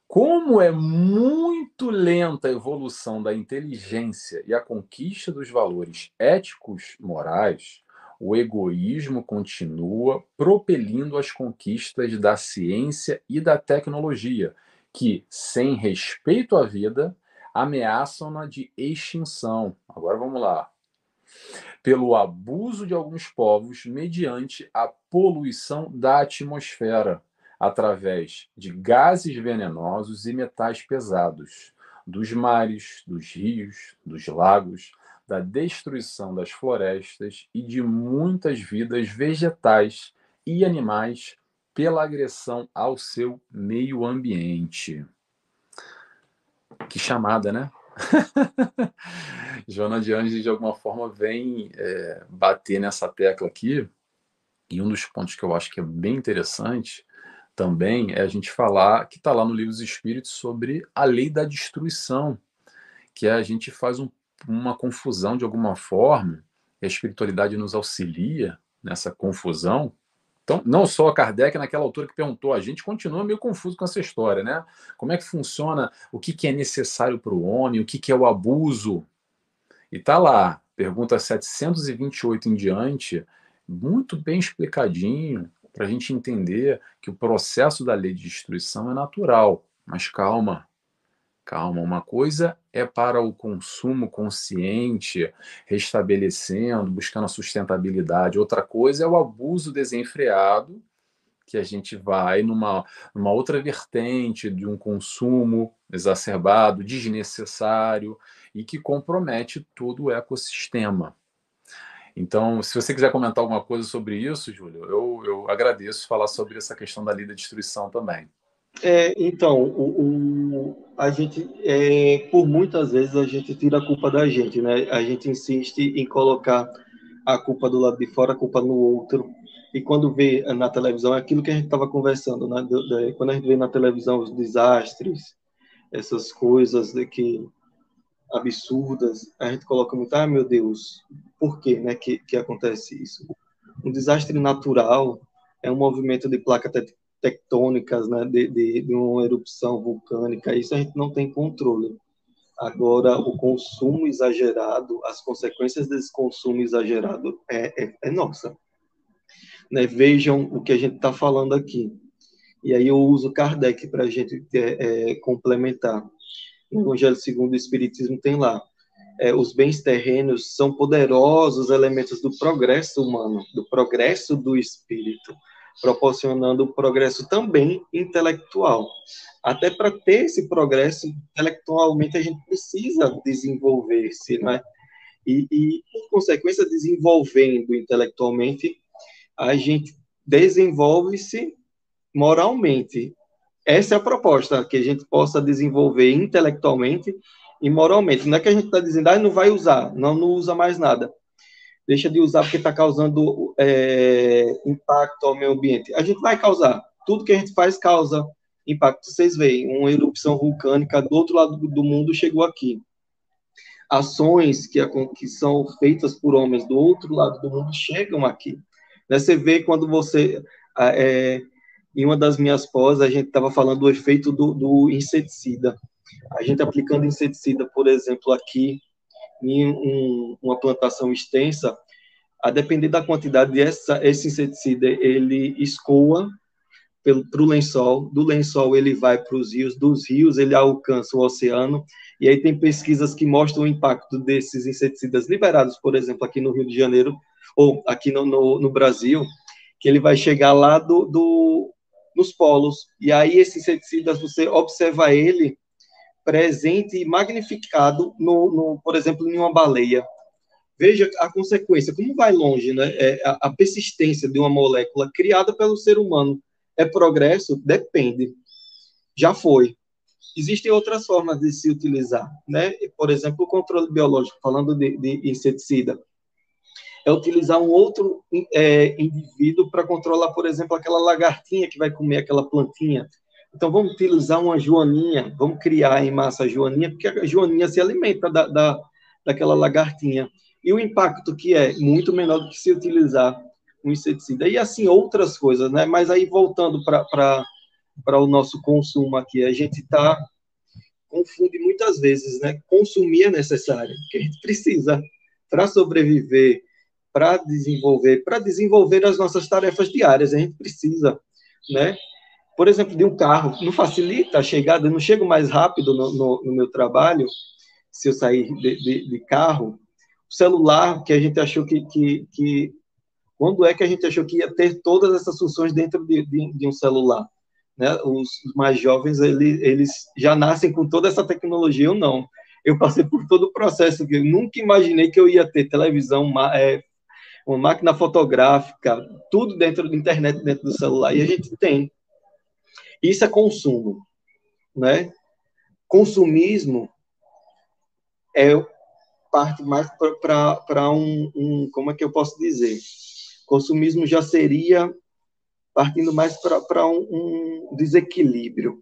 Como é muito lenta a evolução da inteligência e a conquista dos valores éticos morais, o egoísmo continua propelindo as conquistas da ciência e da tecnologia, que, sem respeito à vida, ameaçam-na de extinção. Agora vamos lá. Pelo abuso de alguns povos mediante a poluição da atmosfera, através de gases venenosos e metais pesados, dos mares, dos rios, dos lagos, da destruição das florestas e de muitas vidas vegetais e animais pela agressão ao seu meio ambiente. Que chamada, né? Joana de Anjos, de alguma forma, vem é, bater nessa tecla aqui. E um dos pontos que eu acho que é bem interessante também é a gente falar, que está lá no Livro dos Espíritos, sobre a lei da destruição, que a gente faz um, uma confusão de alguma forma, e a espiritualidade nos auxilia nessa confusão. Então, não só Kardec, naquela altura que perguntou, a gente continua meio confuso com essa história, né? Como é que funciona, o que, que é necessário para o homem, o que, que é o abuso? E tá lá, pergunta 728 em diante, muito bem explicadinho, para a gente entender que o processo da lei de destruição é natural. Mas calma, calma. Uma coisa é para o consumo consciente, restabelecendo, buscando a sustentabilidade. Outra coisa é o abuso desenfreado, que a gente vai numa, numa outra vertente de um consumo exacerbado, desnecessário e que compromete todo o ecossistema. Então, se você quiser comentar alguma coisa sobre isso, Júlio, eu, eu agradeço falar sobre essa questão da lei da destruição também. É, então, o, o, a gente, é, por muitas vezes, a gente tira a culpa da gente, né? A gente insiste em colocar a culpa do lado de fora, a culpa no outro. e quando vê na televisão, é aquilo que a gente estava conversando, né? quando a gente vê na televisão os desastres, essas coisas que absurdas, a gente coloca muito, ah, meu Deus, por que, né, que, que acontece isso? Um desastre natural é um movimento de placas tectônicas, né, de, de, de uma erupção vulcânica, isso a gente não tem controle. Agora, o consumo exagerado, as consequências desse consumo exagerado é, é, é nossa. Né? Vejam o que a gente está falando aqui. E aí eu uso Kardec para a gente é, é, complementar. No Evangelho segundo o Espiritismo tem lá. É, os bens terrenos são poderosos elementos do progresso humano, do progresso do espírito, proporcionando progresso também intelectual. Até para ter esse progresso intelectualmente, a gente precisa desenvolver-se, né? E, e, por consequência, desenvolvendo intelectualmente, a gente desenvolve-se moralmente. Essa é a proposta, que a gente possa desenvolver intelectualmente e moralmente. Não é que a gente está dizendo, ah, não vai usar, não, não usa mais nada. Deixa de usar porque está causando é, impacto ao meio ambiente. A gente vai causar. Tudo que a gente faz causa impacto. Vocês veem, uma erupção vulcânica do outro lado do mundo chegou aqui. Ações que, que são feitas por homens do outro lado do mundo chegam aqui. Né? Você vê quando você. É, em uma das minhas pós, a gente estava falando do efeito do, do, inseticida. A gente aplicando inseticida, por exemplo, aqui em um, uma plantação extensa, a depender da quantidade dessa esse inseticida, ele escoa para o lençol, do lençol ele vai para os rios, dos rios ele alcança o oceano, e aí tem pesquisas que mostram o impacto desses inseticidas liberados, por exemplo, aqui no Rio de Janeiro, ou aqui no, no, no Brasil, que ele vai chegar lá do, do, nos polos. E aí, esse inseticida, você observa ele presente e magnificado, no, no, por exemplo, em uma baleia. Veja a consequência, como vai longe, né? É a, a persistência de uma molécula criada pelo ser humano. É progresso? Depende. Já foi. Existem outras formas de se utilizar, né? Por exemplo, o controle biológico, falando de, de inseticida é utilizar um outro é, indivíduo para controlar, por exemplo, aquela lagartinha que vai comer aquela plantinha. Então, vamos utilizar uma joaninha, vamos criar em massa a joaninha, porque a joaninha se alimenta da, da, daquela lagartinha. E o impacto que é muito menor do que se utilizar um inseticida. E assim, outras coisas, né? Mas aí, voltando para o nosso consumo aqui, a gente está confunde muitas vezes, né? Consumir é necessário, porque a gente precisa para sobreviver, para desenvolver, para desenvolver as nossas tarefas diárias. A gente precisa, né? Por exemplo, de um carro, não facilita a chegada, não chego mais rápido no, no, no meu trabalho se eu sair de, de, de, carro. O celular, que a gente achou que, que, que, Quando é que a gente achou que ia ter todas essas funções dentro de, de, um celular? Né? Os mais jovens, eles, eles já nascem com toda essa tecnologia, eu não. Eu passei por todo o processo, que eu nunca imaginei que eu ia ter televisão, é, uma máquina fotográfica, tudo dentro da internet, dentro do celular, e a gente tem. Isso é consumo, né? Consumismo é parte mais para um, um, como é que eu posso dizer? Consumismo já seria partindo mais para um, um desequilíbrio,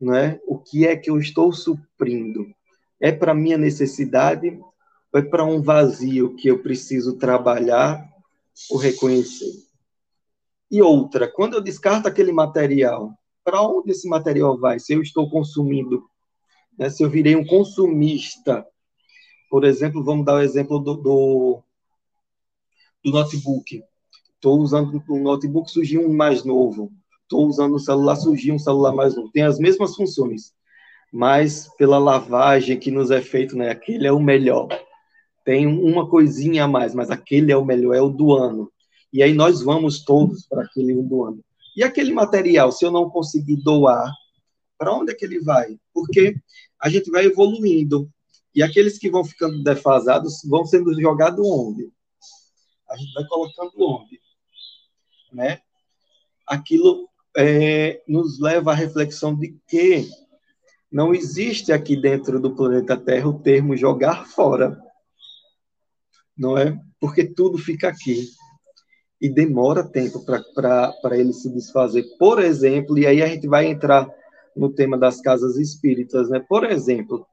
né? O que é que eu estou suprindo? É para minha necessidade é para um vazio que eu preciso trabalhar ou reconhecer. E outra, quando eu descarto aquele material, para onde esse material vai? Se eu estou consumindo, né? se eu virei um consumista, por exemplo, vamos dar o exemplo do, do, do notebook. Estou usando um notebook, surgiu um mais novo. Estou usando um celular, surgiu um celular mais novo. Tem as mesmas funções, mas pela lavagem que nos é feito, né? Aquele é o melhor tem uma coisinha a mais, mas aquele é o melhor, é o do ano. E aí nós vamos todos para aquele do ano. E aquele material, se eu não conseguir doar, para onde é que ele vai? Porque a gente vai evoluindo. E aqueles que vão ficando defasados vão sendo jogados onde? A gente vai colocando onde? Né? Aquilo é, nos leva à reflexão de que não existe aqui dentro do planeta Terra o termo jogar fora não é? Porque tudo fica aqui. E demora tempo para ele se desfazer. Por exemplo, e aí a gente vai entrar no tema das casas espíritas, né? Por exemplo,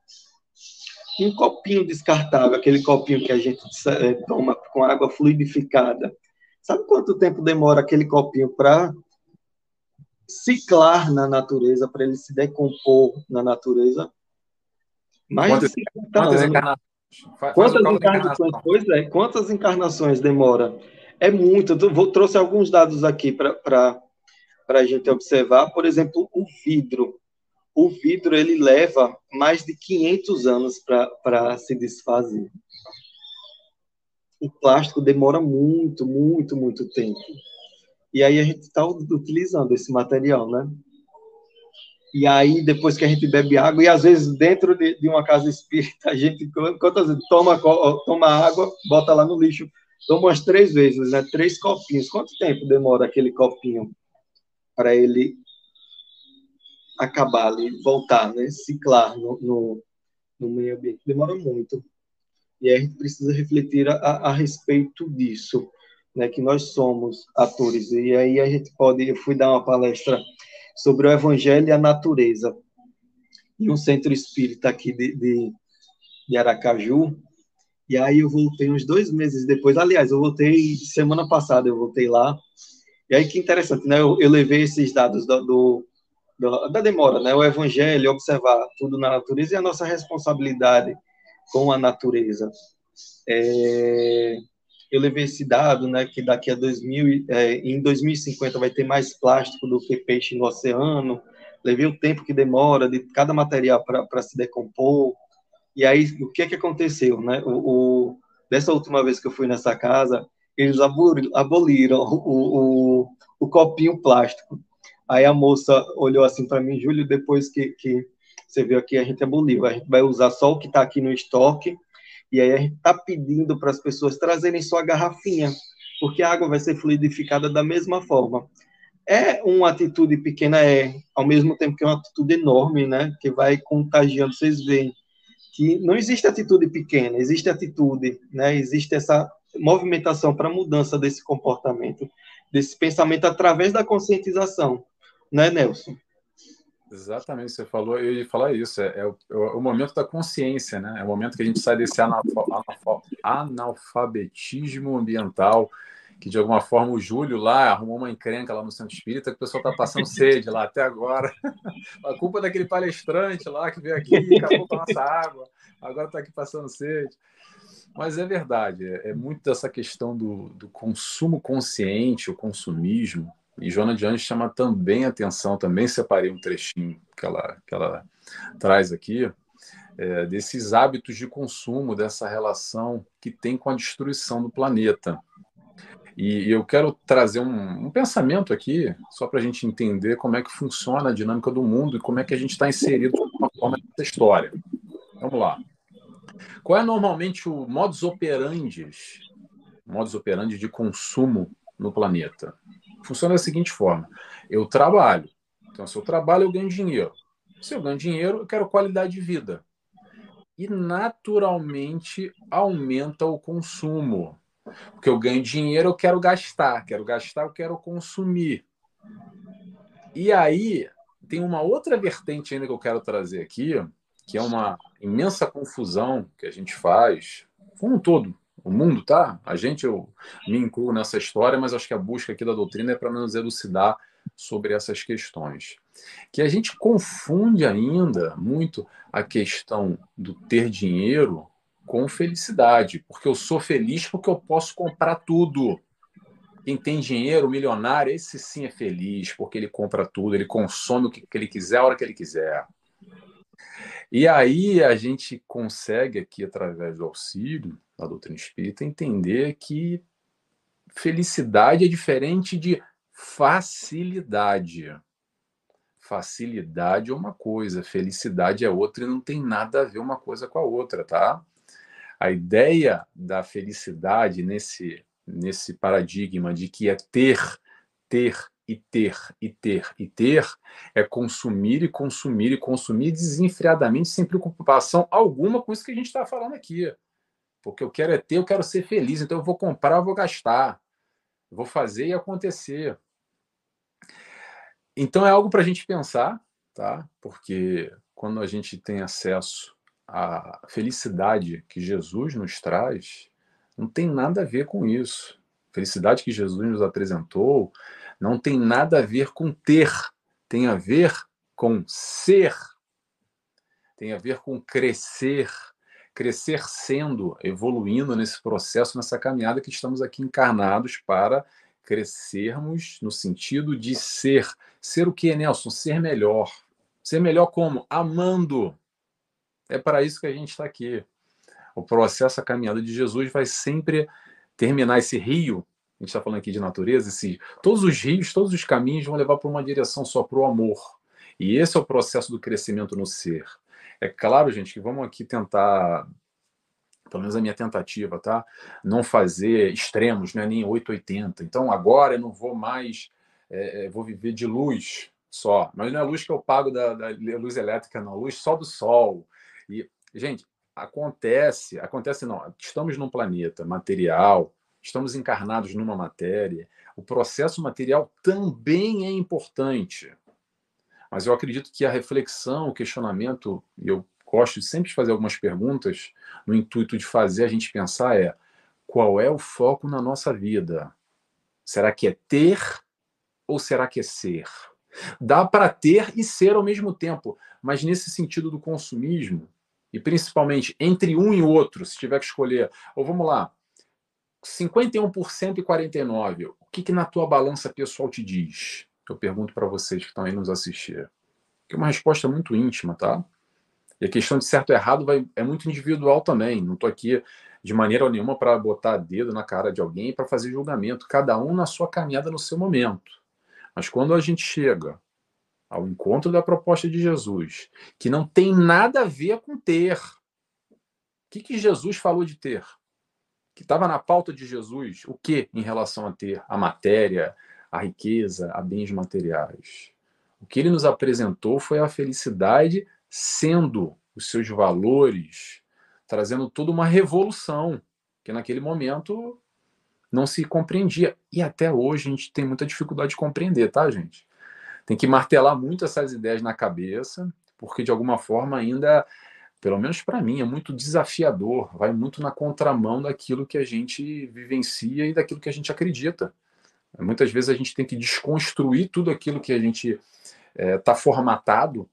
um copinho descartável, aquele copinho que a gente é, toma com água fluidificada. Sabe quanto tempo demora aquele copinho para ciclar na natureza, para ele se decompor na natureza? Mais quantas, de 50 quantas anos. Encarnações? Quantas encarnações? Pois é, quantas encarnações demora? É muito. Eu vou, trouxe alguns dados aqui para a gente observar. Por exemplo, o vidro o vidro ele leva mais de 500 anos para se desfazer. O plástico demora muito, muito, muito tempo. E aí a gente está utilizando esse material, né? E aí, depois que a gente bebe água, e às vezes dentro de, de uma casa espírita, a gente, quantas vezes, toma, toma água, bota lá no lixo, toma umas três vezes, né? Três copinhos. Quanto tempo demora aquele copinho para ele acabar ali, voltar, né? Ciclar no, no, no meio ambiente. Demora muito. E a gente precisa refletir a, a, respeito disso, né? Que nós somos atores. E aí a gente pode. Eu fui dar uma palestra sobre o Evangelho e a natureza em um centro espírita aqui de, de, de Aracaju. E aí eu voltei uns dois meses depois. Aliás, eu voltei semana passada, eu voltei lá. E aí que interessante, né? Eu, eu levei esses dados do, do da demora, né? O evangelho, observar tudo na natureza e a nossa responsabilidade com a natureza. É, eu levei esse dado, né, que daqui a 2000, é, em 2050 vai ter mais plástico do que peixe no oceano. Levei o tempo que demora de cada material para se decompor. E aí, o que que aconteceu, né? O, o, dessa última vez que eu fui nessa casa, eles aboliram o, o, o copinho plástico. Aí a moça olhou assim para mim, Júlio, depois que, que você viu aqui, a gente aboliu. A gente vai usar só o que está aqui no estoque. E aí a gente está pedindo para as pessoas trazerem sua garrafinha, porque a água vai ser fluidificada da mesma forma. É uma atitude pequena, é, ao mesmo tempo que é uma atitude enorme, né? Que vai contagiando. Vocês veem que não existe atitude pequena, existe atitude, né? Existe essa movimentação para mudança desse comportamento, desse pensamento através da conscientização né, Nelson? Exatamente, você falou, eu ia falar isso, é, é, o, é, o, momento da consciência, né? É o momento que a gente sai desse analfabetismo ambiental, que de alguma forma o Júlio lá arrumou uma encrenca lá no Centro Espírita, que o pessoal está passando sede lá até agora. A culpa é daquele palestrante lá que veio aqui e acabou com a nossa água, agora está aqui passando sede. Mas é verdade, é, é muito dessa questão do, do consumo consciente, o consumismo, e Joana de Anjos chama também atenção, também separei um trechinho que ela, que ela traz aqui, é, desses hábitos de consumo, dessa relação que tem com a destruição do planeta. E, eu quero trazer um, um pensamento aqui, só para a gente entender como é que funciona a dinâmica do mundo e como é que a gente está inserido de uma forma nessa história. Vamos lá. Qual é normalmente o modus operandi, modus operandi de consumo no planeta? funciona da seguinte forma: eu trabalho. Então, se eu trabalho, eu ganho dinheiro. Se eu ganho dinheiro, eu quero qualidade de vida. E naturalmente aumenta o consumo. Porque eu ganho dinheiro, eu quero gastar. Quero gastar, eu quero consumir. E aí, tem uma outra vertente ainda que eu quero trazer aqui, que é uma imensa confusão que a gente faz, como um todo, o mundo, tá? A gente, eu me incluo nessa história, mas acho que a busca aqui da doutrina é para nos elucidar sobre essas questões. Que a gente confunde ainda muito a questão do ter dinheiro com felicidade, porque eu sou feliz porque eu posso comprar tudo. Quem tem dinheiro, milionário, esse sim é feliz, porque ele compra tudo, ele consome o que ele quiser, a hora que ele quiser. E aí a gente consegue aqui, através do auxílio, da doutrina espírita, entender que felicidade é diferente de facilidade. Facilidade é uma coisa, felicidade é outra e não tem nada a ver uma coisa com a outra, tá? A ideia da felicidade nesse, nesse paradigma de que é ter, ter e ter e ter e ter é consumir e consumir e consumir desenfreadamente sem preocupação alguma com isso que a gente está falando aqui. Porque eu quero é ter, eu quero ser feliz, então eu vou comprar, eu vou gastar. vou fazer e acontecer. Então é algo para a gente pensar, tá? Porque quando a gente tem acesso à felicidade que Jesus nos traz, não tem nada a ver com isso. A felicidade que Jesus nos apresentou não tem nada a ver com ter, tem a ver com ser, tem a ver com crescer, crescer sendo, evoluindo nesse processo, nessa caminhada que estamos aqui encarnados para crescermos no sentido de ser. Ser o que, Nelson? Ser melhor. Ser melhor como? Amando. É para isso que a gente está aqui. O processo, a caminhada de Jesus vai sempre terminar esse rio. A gente está falando aqui de natureza, esse, todos os rios, todos os caminhos vão levar para uma direção só, para o amor. E esse é o processo do crescimento no ser. É claro, gente, que vamos aqui tentar, pelo menos a minha tentativa, tá? Não fazer extremos, né? nem 880. Então, agora eu não vou mais, é, é, vou viver de luz só. Mas não é a luz que eu pago da, da luz elétrica, não. Luz só do sol. E, gente, acontece, acontece não. Estamos num planeta material, estamos encarnados numa matéria. O processo material também é importante. Mas eu acredito que a reflexão, o questionamento, e eu gosto sempre de fazer algumas perguntas no intuito de fazer a gente pensar é qual é o foco na nossa vida? Será que é ter ou será que é ser? Dá para ter e ser ao mesmo tempo, mas nesse sentido do consumismo, e principalmente entre um e outro, se tiver que escolher, ou vamos lá, 51% e 49%, o que, que na tua balança pessoal te diz? eu pergunto para vocês que estão aí nos assistir. Que é uma resposta muito íntima, tá? E a questão de certo e errado vai, é muito individual também. Não estou aqui de maneira nenhuma para botar dedo na cara de alguém para fazer julgamento. Cada um na sua caminhada no seu momento. Mas quando a gente chega ao encontro da proposta de Jesus, que não tem nada a ver com ter. O que, que Jesus falou de ter? Que estava na pauta de Jesus, o que em relação a ter? A matéria, a riqueza, a bens materiais. O que ele nos apresentou foi a felicidade sendo os seus valores, trazendo toda uma revolução que naquele momento não se compreendia. E até hoje a gente tem muita dificuldade de compreender, tá, gente? Tem que martelar muito essas ideias na cabeça, porque de alguma forma ainda, pelo menos para mim, é muito desafiador, vai muito na contramão daquilo que a gente vivencia e daquilo que a gente acredita. Muitas vezes a gente tem que desconstruir tudo aquilo que a gente está é, tá formatado.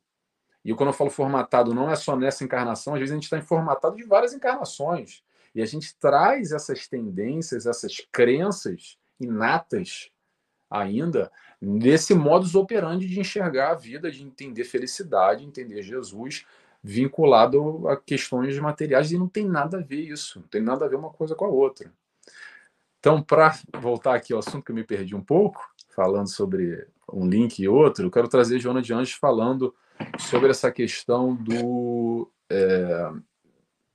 E quando eu falo formatado, não é só nessa encarnação, às vezes a gente está formatado de várias encarnações. E a gente traz essas tendências, essas crenças inatas ainda nesse modus operandi de enxergar a vida, de entender felicidade, entender Jesus vinculado a questões materiais e não tem nada a ver isso, não tem nada a ver uma coisa com a outra. Então, para voltar aqui ao assunto que eu me perdi um pouco, falando sobre um link e outro, eu quero trazer Joana de Anjos falando sobre essa questão do. É,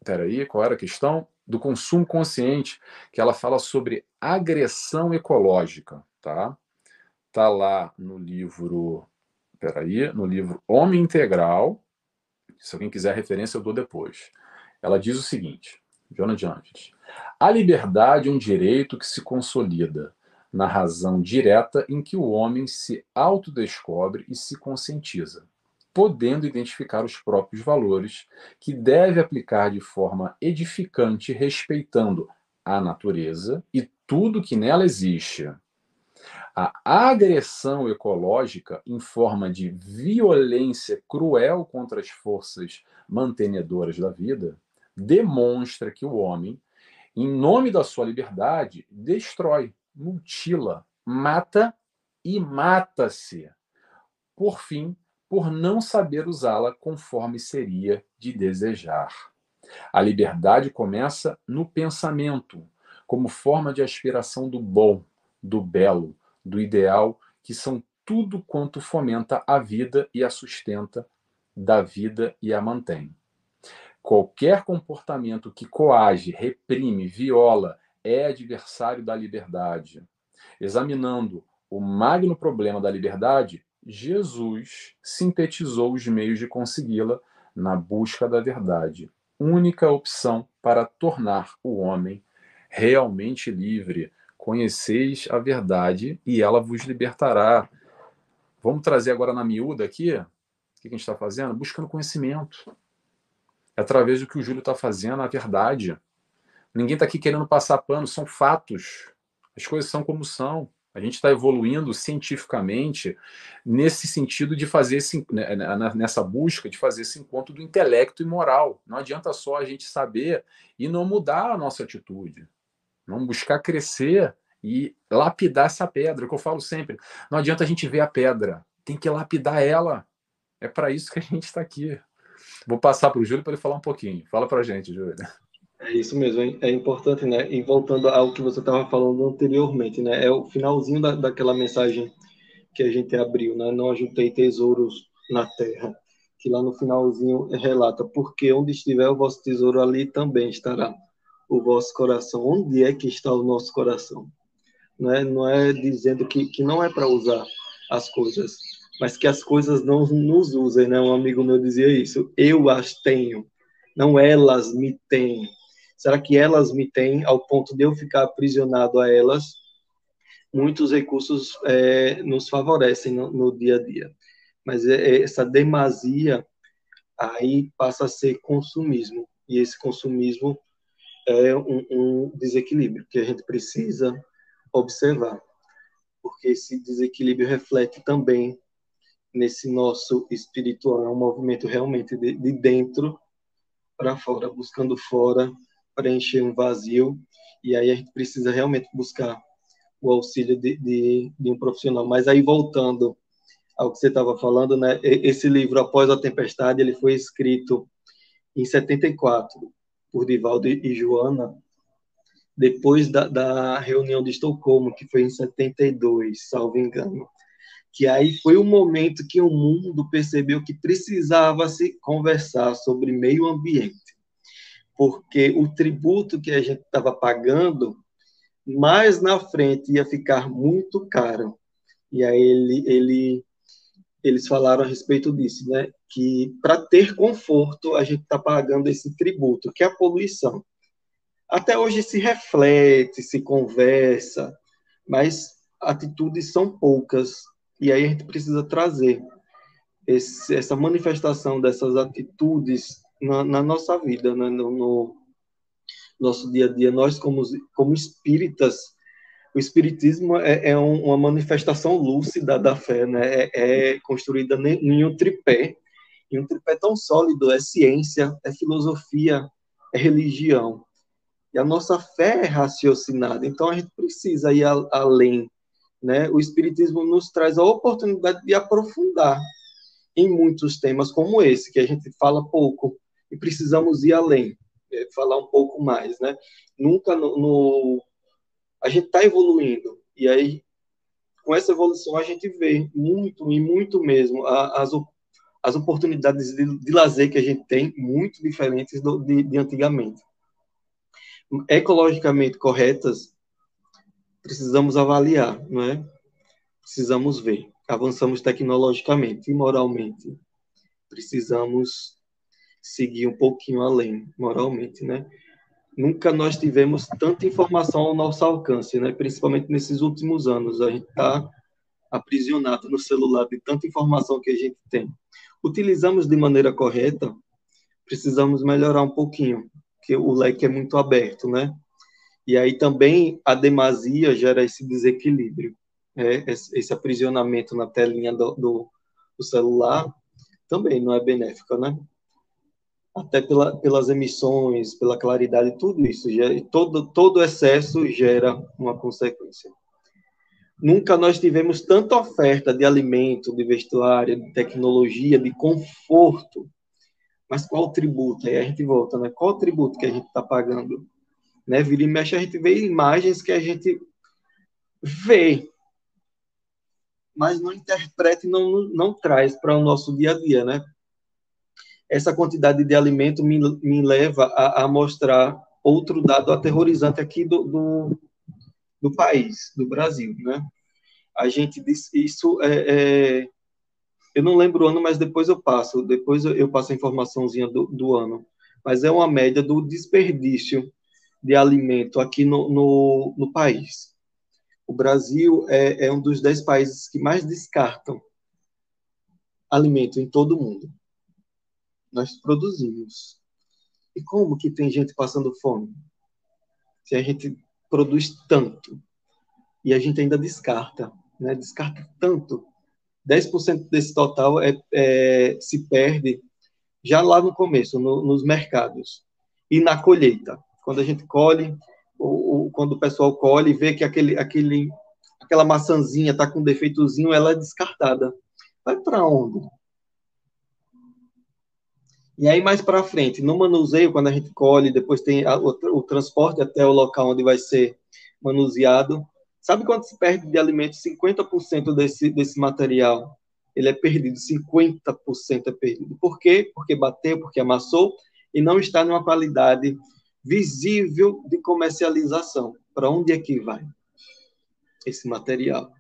peraí, qual era a questão? Do consumo consciente, que ela fala sobre agressão ecológica, tá? Tá lá no livro, peraí, no livro Homem Integral. Se alguém quiser referência, eu dou depois. Ela diz o seguinte, de Anjos. A liberdade é um direito que se consolida na razão direta em que o homem se autodescobre e se conscientiza, podendo identificar os próprios valores que deve aplicar de forma edificante, respeitando a natureza e tudo que nela existe. A agressão ecológica, em forma de violência cruel contra as forças mantenedoras da vida, demonstra que o homem em nome da sua liberdade, destrói, mutila, mata e mata-se. Por fim, por não saber usá-la conforme seria de desejar. A liberdade começa no pensamento, como forma de aspiração do bom, do belo, do ideal, que são tudo quanto fomenta a vida e a sustenta, da vida e a mantém. Qualquer comportamento que coage, reprime, viola, é adversário da liberdade. Examinando o magno problema da liberdade, Jesus sintetizou os meios de consegui-la na busca da verdade, única opção para tornar o homem realmente livre, conheceis a verdade e ela vos libertará. Vamos trazer agora na miúda aqui, o que a gente está fazendo? Buscando conhecimento. É através do que o Júlio está fazendo, a verdade. Ninguém está aqui querendo passar pano, são fatos. As coisas são como são. A gente está evoluindo cientificamente nesse sentido de fazer esse, né, né, nessa busca de fazer esse encontro do intelecto e moral. Não adianta só a gente saber e não mudar a nossa atitude. Não buscar crescer e lapidar essa pedra, que eu falo sempre. Não adianta a gente ver a pedra, tem que lapidar ela. É para isso que a gente está aqui. Vou passar para o Júlio para ele falar um pouquinho. Fala para a gente, Júlio. É isso mesmo, é importante, né? E voltando ao que você estava falando anteriormente, né? É o finalzinho da, daquela mensagem que a gente abriu, né? Não ajuntei tesouros na terra, que lá no finalzinho relata, porque onde estiver o vosso tesouro, ali também estará o vosso coração. Onde é que está o nosso coração? Não é, não é dizendo que, que não é para usar as coisas, mas que as coisas não nos usem, né? Um amigo meu dizia isso. Eu as tenho, não elas me têm. Será que elas me têm ao ponto de eu ficar aprisionado a elas? Muitos recursos é, nos favorecem no, no, dia a dia, mas é, é, essa demasia aí passa a ser consumismo e esse consumismo é um, um desequilíbrio que a gente precisa observar, porque esse desequilíbrio reflete também nesse nosso espiritual, é um movimento realmente de, de dentro para fora, buscando fora preencher um vazio, e aí a gente precisa realmente buscar o auxílio de, de, de um profissional. Mas aí, voltando ao que você estava falando, né, esse livro, Após a Tempestade, ele foi escrito em 74, por Divaldo e Joana, depois da, da reunião de Estocolmo, que foi em 72, salvo engano. Que aí foi o momento que o mundo percebeu que precisava se conversar sobre meio ambiente porque o tributo que a gente estava pagando, mais na frente ia ficar muito caro. E aí ele, ele, eles falaram a respeito disso, né? Que para ter conforto a gente está pagando esse tributo, que é a poluição. Até hoje se reflete, se conversa, mas atitudes são poucas. E aí a gente precisa trazer esse, essa manifestação dessas atitudes na, na nossa vida, né? no, no, nosso dia a dia. Nós, como, como espíritas, o espiritismo é, é um, uma manifestação lúcida da fé, né? é, é construída em um tripé, em um tripé tão sólido, é ciência, é filosofia, é religião. E a nossa fé é raciocinada, então a gente precisa ir a, além. Né? O Espiritismo nos traz a oportunidade de aprofundar em muitos temas como esse, que a gente fala pouco, e precisamos ir além, é, falar um pouco mais, né? Nunca no, no a gente está evoluindo e aí com essa evolução a gente vê muito e muito mesmo as as oportunidades de, de lazer que a gente tem muito diferentes do, de, de antigamente. Ecologicamente corretas, precisamos avaliar, não é? Precisamos ver. Avançamos tecnologicamente e moralmente. Precisamos seguir um pouquinho além, moralmente, né? Nunca nós tivemos tanta informação ao nosso alcance, né? Principalmente nesses últimos anos, a gente está aprisionado no celular de tanta informação que a gente tem. Utilizamos de maneira correta, precisamos melhorar um pouquinho, porque o leque é muito aberto, né? E aí também a demasia gera esse desequilíbrio, né? esse aprisionamento na telinha do, do, do celular também não é benéfico, né? Até pela, pelas emissões, pela claridade, tudo isso, todo, todo excesso gera uma consequência. Nunca nós tivemos tanta oferta de alimento, de vestuário, de tecnologia, de conforto. Mas qual tributo? Aí a gente volta, né? Qual tributo que a gente está pagando? Né? Vira e mexe, a gente vê imagens que a gente vê, mas não interpreta e não, não traz para o nosso dia a dia, né? Essa quantidade de alimento me, me leva a, a, mostrar outro dado aterrorizante aqui do, do, do, país, do Brasil, né? A gente diz isso é, é, eu não lembro o ano, mas depois eu passo, depois eu passo a informaçãozinha do, do ano. Mas é uma média do desperdício de alimento aqui no, no, no país. O Brasil é, é um dos dez países que mais descartam alimento em todo o mundo. Nós produzimos. E como que tem gente passando fome? Se a gente produz tanto e a gente ainda descarta, né? Descarta tanto. 10% desse total é, é, se perde já lá no começo, no, nos mercados. E na colheita. Quando a gente colhe, ou, ou, quando o pessoal colhe vê que aquele, aquele, aquela maçãzinha está com um defeitozinho, ela é descartada. Vai para onde? E aí, mais para frente, no manuseio, quando a gente colhe, depois tem a, o, o, transporte até o local onde vai ser manuseado. Sabe quanto se perde de alimento? 50% desse, desse material ele é perdido, 50% é perdido. Por quê? Porque bateu, porque amassou e não está numa qualidade visível de comercialização. Para onde é que vai esse material?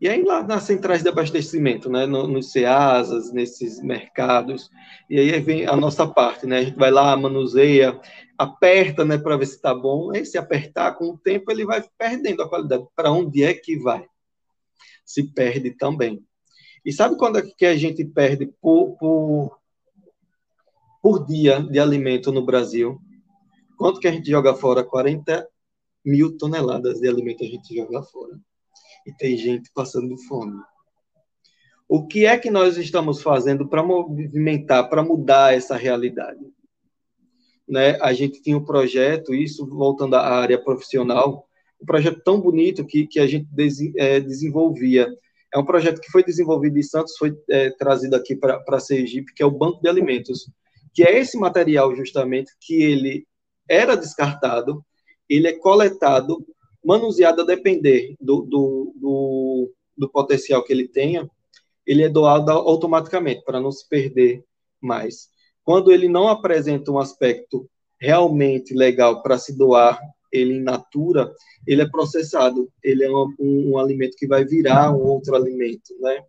E aí lá nas centrais de abastecimento, né, nos CEASAs, nesses mercados, e aí vem a nossa parte, né, a gente vai lá, manuseia, aperta, né, para ver se está bom, aí se apertar com o tempo ele vai perdendo a qualidade. Para onde é que vai? Se perde também. E sabe quando é que a gente perde por, por, por dia de alimento no Brasil? Quanto que a gente joga fora? 40 mil toneladas de alimento a gente joga fora. E tem gente passando fome. O que é que nós estamos fazendo para movimentar, para mudar essa realidade? Né? A gente tinha um projeto, isso voltando à área profissional, um projeto tão bonito que, que a gente des, é, desenvolvia é um projeto que foi desenvolvido em Santos, foi é, trazido aqui para Sergipe, que é o Banco de Alimentos, que é esse material justamente que ele era descartado, ele é coletado, manuseado a depender do, do, do, do potencial que ele tenha, ele é doado automaticamente, para não se perder mais. Quando ele não apresenta um aspecto realmente legal para se doar ele in natura, ele é processado, ele é um, um, um, alimento que vai virar um outro alimento, né?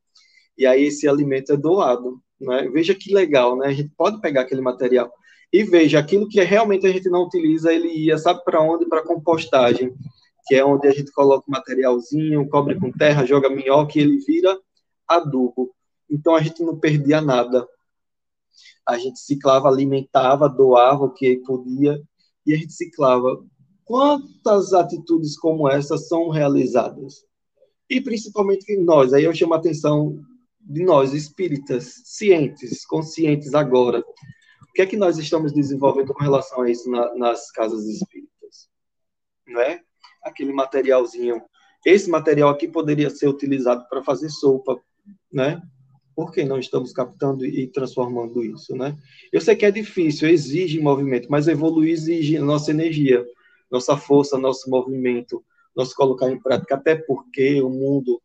E aí esse alimento é doado, né? Veja que legal, né? A gente pode pegar aquele material e veja aquilo que realmente a gente não utiliza, ele ia, sabe para onde? Para compostagem, que é onde a gente coloca o materialzinho, cobre com terra, joga minhoca e ele vira adubo. Então a gente não perdia nada. A gente ciclava, alimentava, doava o que podia e a gente ciclava Quantas atitudes como essa são realizadas? E principalmente nós, aí eu chamo a atenção de nós, espíritas, cientes, conscientes agora. O que é que nós estamos desenvolvendo com relação a isso na, nas casas espíritas? Não é? Aquele materialzinho. Esse material aqui poderia ser utilizado para fazer sopa, né? Por que não estamos captando e transformando isso, né? Eu sei que é difícil, exige movimento, mas evoluir exige nossa energia nossa força, nosso movimento, nosso colocar em prática, até porque o mundo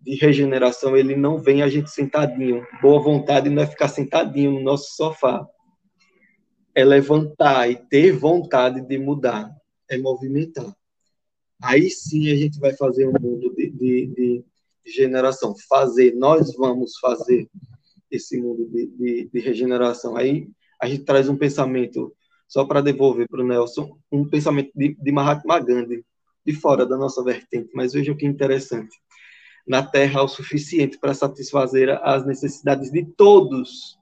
de regeneração ele não vem a gente sentadinho. Boa vontade não é ficar sentadinho no nosso sofá. É levantar e ter vontade de mudar, é movimentar. Aí sim a gente vai fazer um mundo de, de, de, de generação. Fazer, nós vamos fazer esse mundo de, de, de regeneração. Aí a gente traz um pensamento só para devolver para o Nelson um pensamento de, de Mahatma Gandhi, de fora da nossa vertente, mas veja o que interessante. Na Terra há o suficiente para satisfazer as necessidades de todos,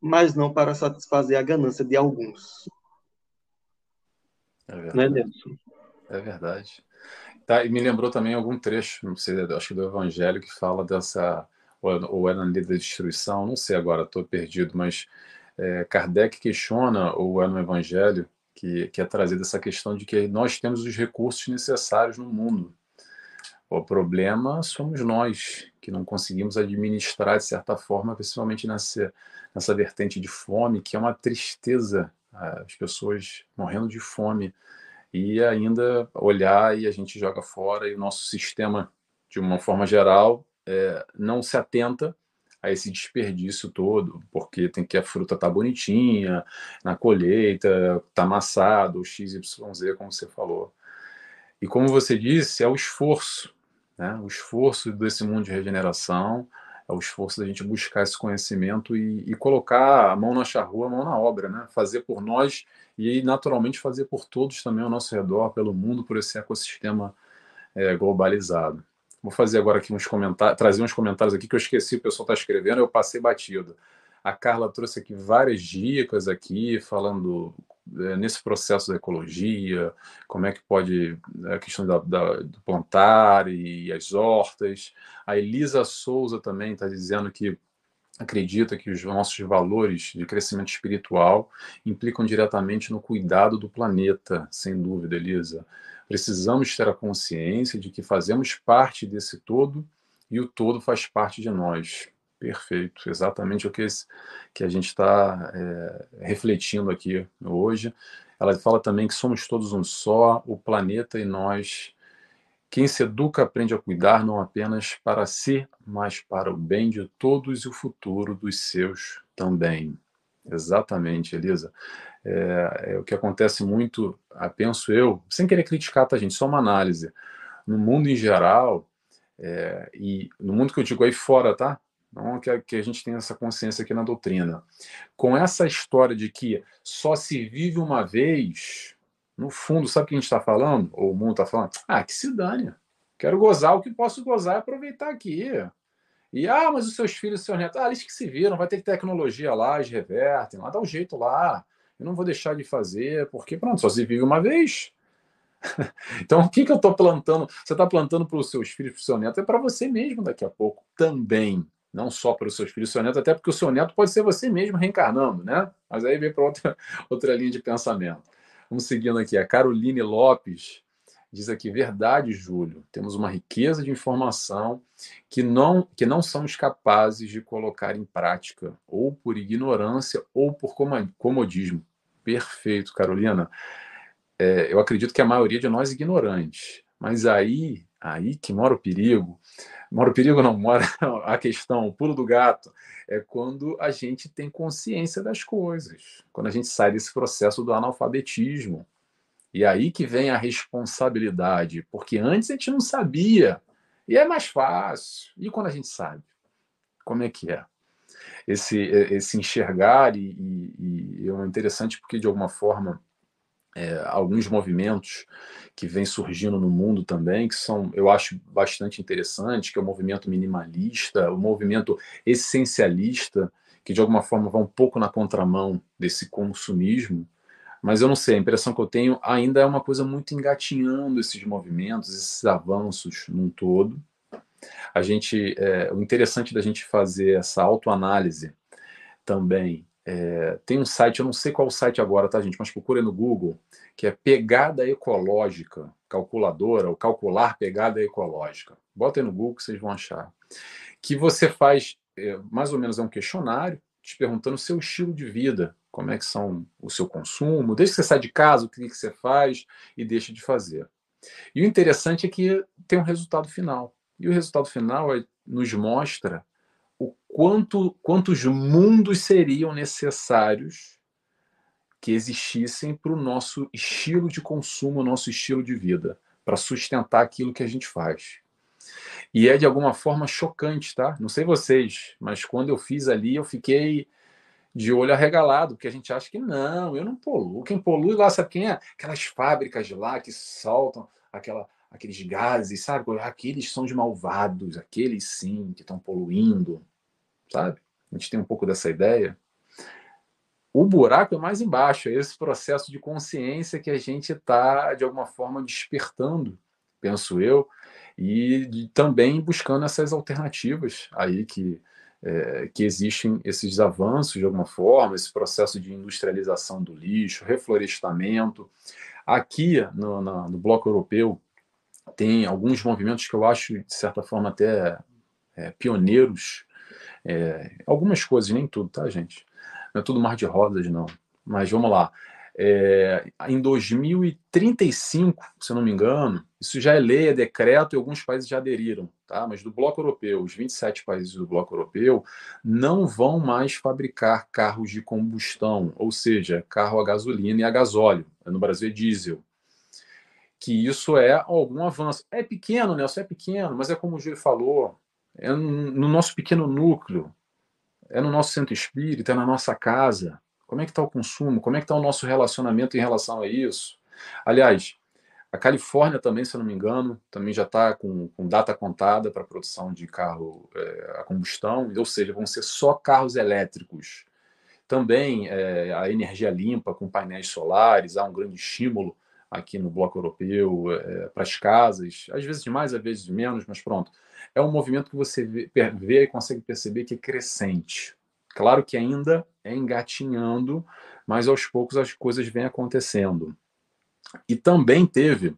mas não para satisfazer a ganância de alguns. É verdade. Não é, Nelson? É verdade. Tá, e me lembrou também algum trecho, não sei, acho que do Evangelho, que fala dessa, ou é na lei da destruição, não sei agora, estou perdido, mas é, Kardec questiona, ou é no Evangelho, que, que é trazida essa questão de que nós temos os recursos necessários no mundo. O problema somos nós, que não conseguimos administrar de certa forma, principalmente nessa, nessa vertente de fome, que é uma tristeza, as pessoas morrendo de fome, e ainda olhar e a gente joga fora, e o nosso sistema, de uma forma geral, é, não se atenta a esse desperdício todo, porque tem que a fruta tá bonitinha, na colheita, tá amassado, XYZ, como você falou. E como você disse, é o esforço, né? o esforço desse mundo de regeneração, é o esforço da gente buscar esse conhecimento e, e, colocar a mão na charrua, a mão na obra, né? Fazer por nós e, naturalmente, fazer por todos também ao nosso redor, pelo mundo, por esse ecossistema é, globalizado. Vou fazer agora aqui uns comentários, trazer uns comentários aqui que eu esqueci, o pessoal está escrevendo, eu passei batido. A Carla trouxe aqui várias dicas aqui, falando nesse processo da ecologia, como é que pode a questão da, da, do plantar e as hortas. A Elisa Souza também está dizendo que acredita que os nossos valores de crescimento espiritual implicam diretamente no cuidado do planeta, sem dúvida, Elisa. Precisamos ter a consciência de que fazemos parte desse todo e o todo faz parte de nós. Perfeito, exatamente o que, esse, que a gente está é, refletindo aqui hoje. Ela fala também que somos todos um só, o planeta e nós. Quem se educa aprende a cuidar não apenas para si, mas para o bem de todos e o futuro dos seus também. Exatamente, Elisa. É, é, o que acontece muito, penso eu, sem querer criticar, tá, gente? Só uma análise. No mundo em geral, é, e no mundo que eu digo aí fora, tá? Não que a, que a gente tenha essa consciência aqui na doutrina. Com essa história de que só se vive uma vez, no fundo, sabe o que a gente está falando? Ou o mundo está falando? Ah, que se dane. Quero gozar o que posso gozar e aproveitar aqui. E, ah, mas os seus filhos, os seus netos, ah, eles que se viram, vai ter tecnologia lá, eles revertem, lá dá um jeito lá. Eu não vou deixar de fazer, porque pronto, só se vive uma vez. então, o que, que eu estou plantando? Você está plantando para os seus filhos, para o seu neto, é para você mesmo daqui a pouco também não só para os seus filhos seu neto, até porque o seu neto pode ser você mesmo reencarnando, né? Mas aí vem para outra, outra linha de pensamento. Vamos seguindo aqui. A Caroline Lopes diz aqui: verdade, Júlio, temos uma riqueza de informação que não, que não somos capazes de colocar em prática, ou por ignorância ou por comodismo. Perfeito, Carolina. É, eu acredito que a maioria de nós é ignorante, mas aí, aí que mora o perigo mora o perigo, não, mora a questão, o pulo do gato, é quando a gente tem consciência das coisas, quando a gente sai desse processo do analfabetismo. E aí que vem a responsabilidade, porque antes a gente não sabia, e é mais fácil. E quando a gente sabe? Como é que é? Esse, esse enxergar, e, e, e é interessante porque, de alguma forma, é, alguns movimentos que vêm surgindo no mundo também, que são, eu acho, bastante interessantes, que é o movimento minimalista, o movimento essencialista, que de alguma forma vai um pouco na contramão desse consumismo, mas eu não sei, a impressão que eu tenho ainda é uma coisa muito engatinhando esses movimentos, esses avanços num todo. A gente, é, o interessante da gente fazer essa autoanálise também é, tem um site, eu não sei qual o site agora, tá, gente? Mas procura no Google, que é Pegada Ecológica, calculadora, ou calcular pegada ecológica. Bota aí no Google que vocês vão achar. Que você faz, é, mais ou menos, é um questionário, te perguntando o seu estilo de vida, como é que são o seu consumo, desde que você sai de casa, o que, que você faz e deixa de fazer. E o interessante é que tem um resultado final. E o resultado final é, nos mostra o quanto quantos mundos seriam necessários que existissem para o nosso estilo de consumo, nosso estilo de vida, para sustentar aquilo que a gente faz. E é de alguma forma chocante, tá? Não sei vocês, mas quando eu fiz ali, eu fiquei de olho arregalado, porque a gente acha que não, eu não poluo. Quem polui lá, sabe quem é? Aquelas fábricas lá que soltam aquela, aqueles gases, sabe? Aqueles são os malvados, aqueles sim que estão poluindo sabe? A gente tem um pouco dessa ideia. O buraco é mais embaixo, é esse processo de consciência que a gente está, de alguma forma, despertando, penso eu, e também buscando essas alternativas aí que, é, que existem esses avanços, de alguma forma, esse processo de industrialização do lixo, reflorestamento. Aqui no, no, no Bloco Europeu, tem alguns movimentos que eu acho, de certa forma, até é, pioneiros é, algumas coisas, nem tudo, tá, gente? Não é tudo mar de rosas, não. Mas vamos lá. É, em 2035, se eu não me engano, isso já é lei, é decreto e alguns países já aderiram, tá? Mas do Bloco Europeu, os 27 países do Bloco Europeu não vão mais fabricar carros de combustão, ou seja, carro a gasolina e a gasóleo. No Brasil é diesel. Que isso é algum avanço. É pequeno, Nelson, é pequeno, mas é como o Júlio falou, é no nosso pequeno núcleo, é no nosso centro espírita, é na nossa casa. Como é que está o consumo? Como é que está o nosso relacionamento em relação a isso? Aliás, a Califórnia também, se eu não me engano, também já está com, com, data contada para produção de carro é, a combustão, ou seja, vão ser só carros elétricos. Também é, a energia limpa com painéis solares, há um grande estímulo aqui no bloco europeu é, para as casas, às vezes mais, às vezes menos, mas pronto. É um movimento que você vê, vê e consegue perceber que é crescente. Claro que ainda é engatinhando, mas aos poucos as coisas vêm acontecendo. E também teve,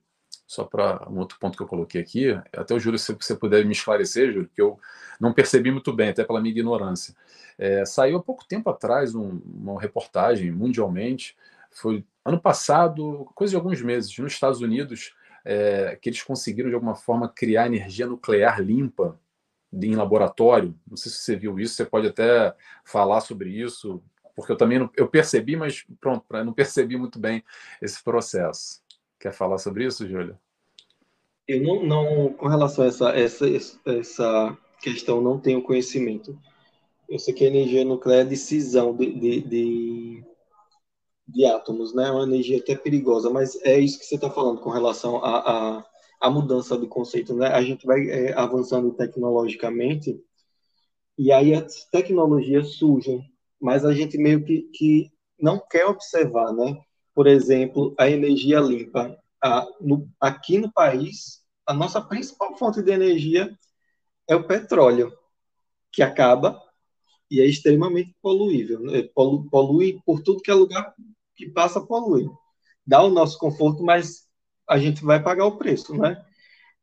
só para um outro ponto que eu coloquei aqui, até o Júlio, se você puder me esclarecer, Júlio, que eu não percebi muito bem, até pela minha ignorância. É, saiu há pouco tempo atrás um, uma reportagem mundialmente, foi ano passado, coisa de alguns meses, nos Estados Unidos, é, que eles conseguiram de alguma forma criar energia nuclear limpa em laboratório. Não sei se você viu isso, você pode até falar sobre isso, porque eu também não, eu percebi, mas pronto, não percebi muito bem esse processo. Quer falar sobre isso, Júlia? Eu não, não, com relação a essa, essa, essa questão, não tenho conhecimento. Eu sei que a energia nuclear é decisão de, de, de, de átomos, né? É uma energia até perigosa, mas é isso que você está falando com relação à a, a, a, mudança do conceito, né? A gente vai é, avançando tecnologicamente e aí as tecnologias surgem mas a gente meio que, que não quer observar, né? Por exemplo, a energia limpa. A, no, aqui no país, a nossa principal fonte de energia é o petróleo, que acaba e é extremamente poluível. Né? Polu, polui por tudo que é lugar que passa, polui. Dá o nosso conforto, mas a gente vai pagar o preço, né?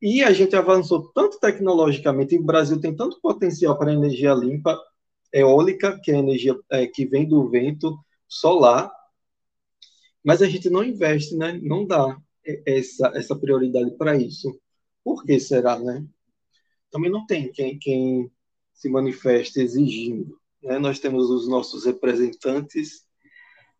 E a gente avançou tanto tecnologicamente, e o Brasil tem tanto potencial para energia limpa, eólica, que é a energia é, que vem do vento solar, mas a gente não investe, né? Não dá essa, essa prioridade para isso. Por que será, né? Também não tem quem, quem se manifeste exigindo. Né? Nós temos os nossos representantes,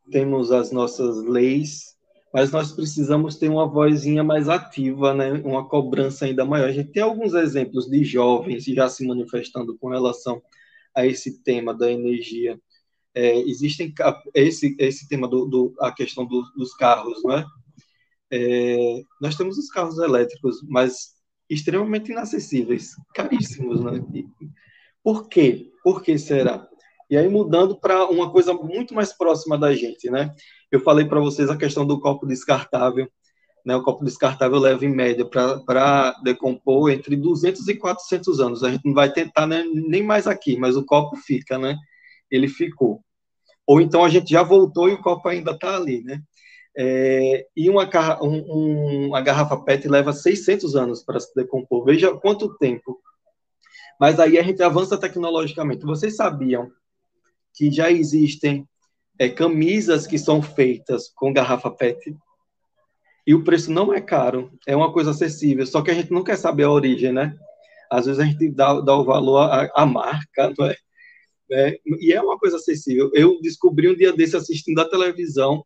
temos as nossas leis, mas nós precisamos ter uma vozinha mais ativa, né? uma cobrança ainda maior. A gente tem alguns exemplos de jovens já se manifestando com relação a esse tema da energia. É, existem esse esse tema do, do a questão do, dos carros, não é? é? Nós temos os carros elétricos, mas extremamente inacessíveis, caríssimos, né? Por quê? Por que será? E aí mudando para uma coisa muito mais próxima da gente, né? Eu falei para vocês a questão do copo descartável. Né, o copo descartável leva, em média, para decompor entre 200 e 400 anos. A gente não vai tentar né, nem mais aqui, mas o copo fica, né? Ele ficou. Ou então a gente já voltou e o copo ainda está ali, né? É, e uma, um, uma garrafa PET leva 600 anos para se decompor. Veja quanto tempo. Mas aí a gente avança tecnologicamente. Vocês sabiam que já existem é, camisas que são feitas com garrafa PET? e o preço não é caro, é uma coisa acessível, só que a gente não quer saber a origem, né? Às vezes a gente dá, dá o valor à, à marca, não é? é? E é uma coisa acessível. Eu descobri um dia desse assistindo a televisão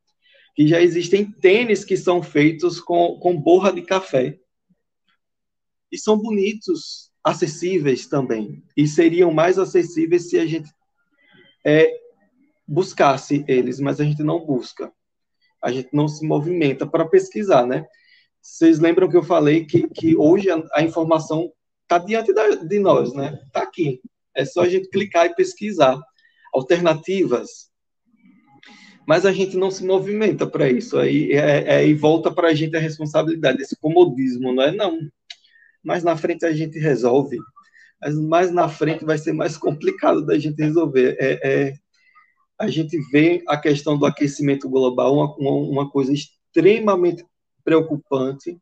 que já existem tênis que são feitos com, com borra de café. E são bonitos, acessíveis também. E seriam mais acessíveis se a gente é, buscasse eles, mas a gente não busca a gente não se movimenta para pesquisar, né? Vocês lembram que eu falei que, que hoje a, a informação está diante da, de nós, né? Está aqui. É só a gente clicar e pesquisar alternativas. Mas a gente não se movimenta para isso. Aí é, é, e volta para a gente a responsabilidade, esse comodismo, não é? Não. Mais na frente a gente resolve. Mas mais na frente vai ser mais complicado da gente resolver. É, é a gente vê a questão do aquecimento global uma, uma coisa extremamente preocupante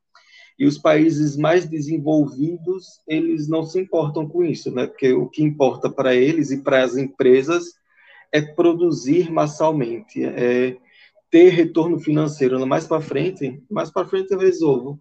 e os países mais desenvolvidos eles não se importam com isso, né? Porque o que importa para eles e para as empresas é produzir massalmente, é ter retorno financeiro. Mais para frente, mais para frente eu resolvo,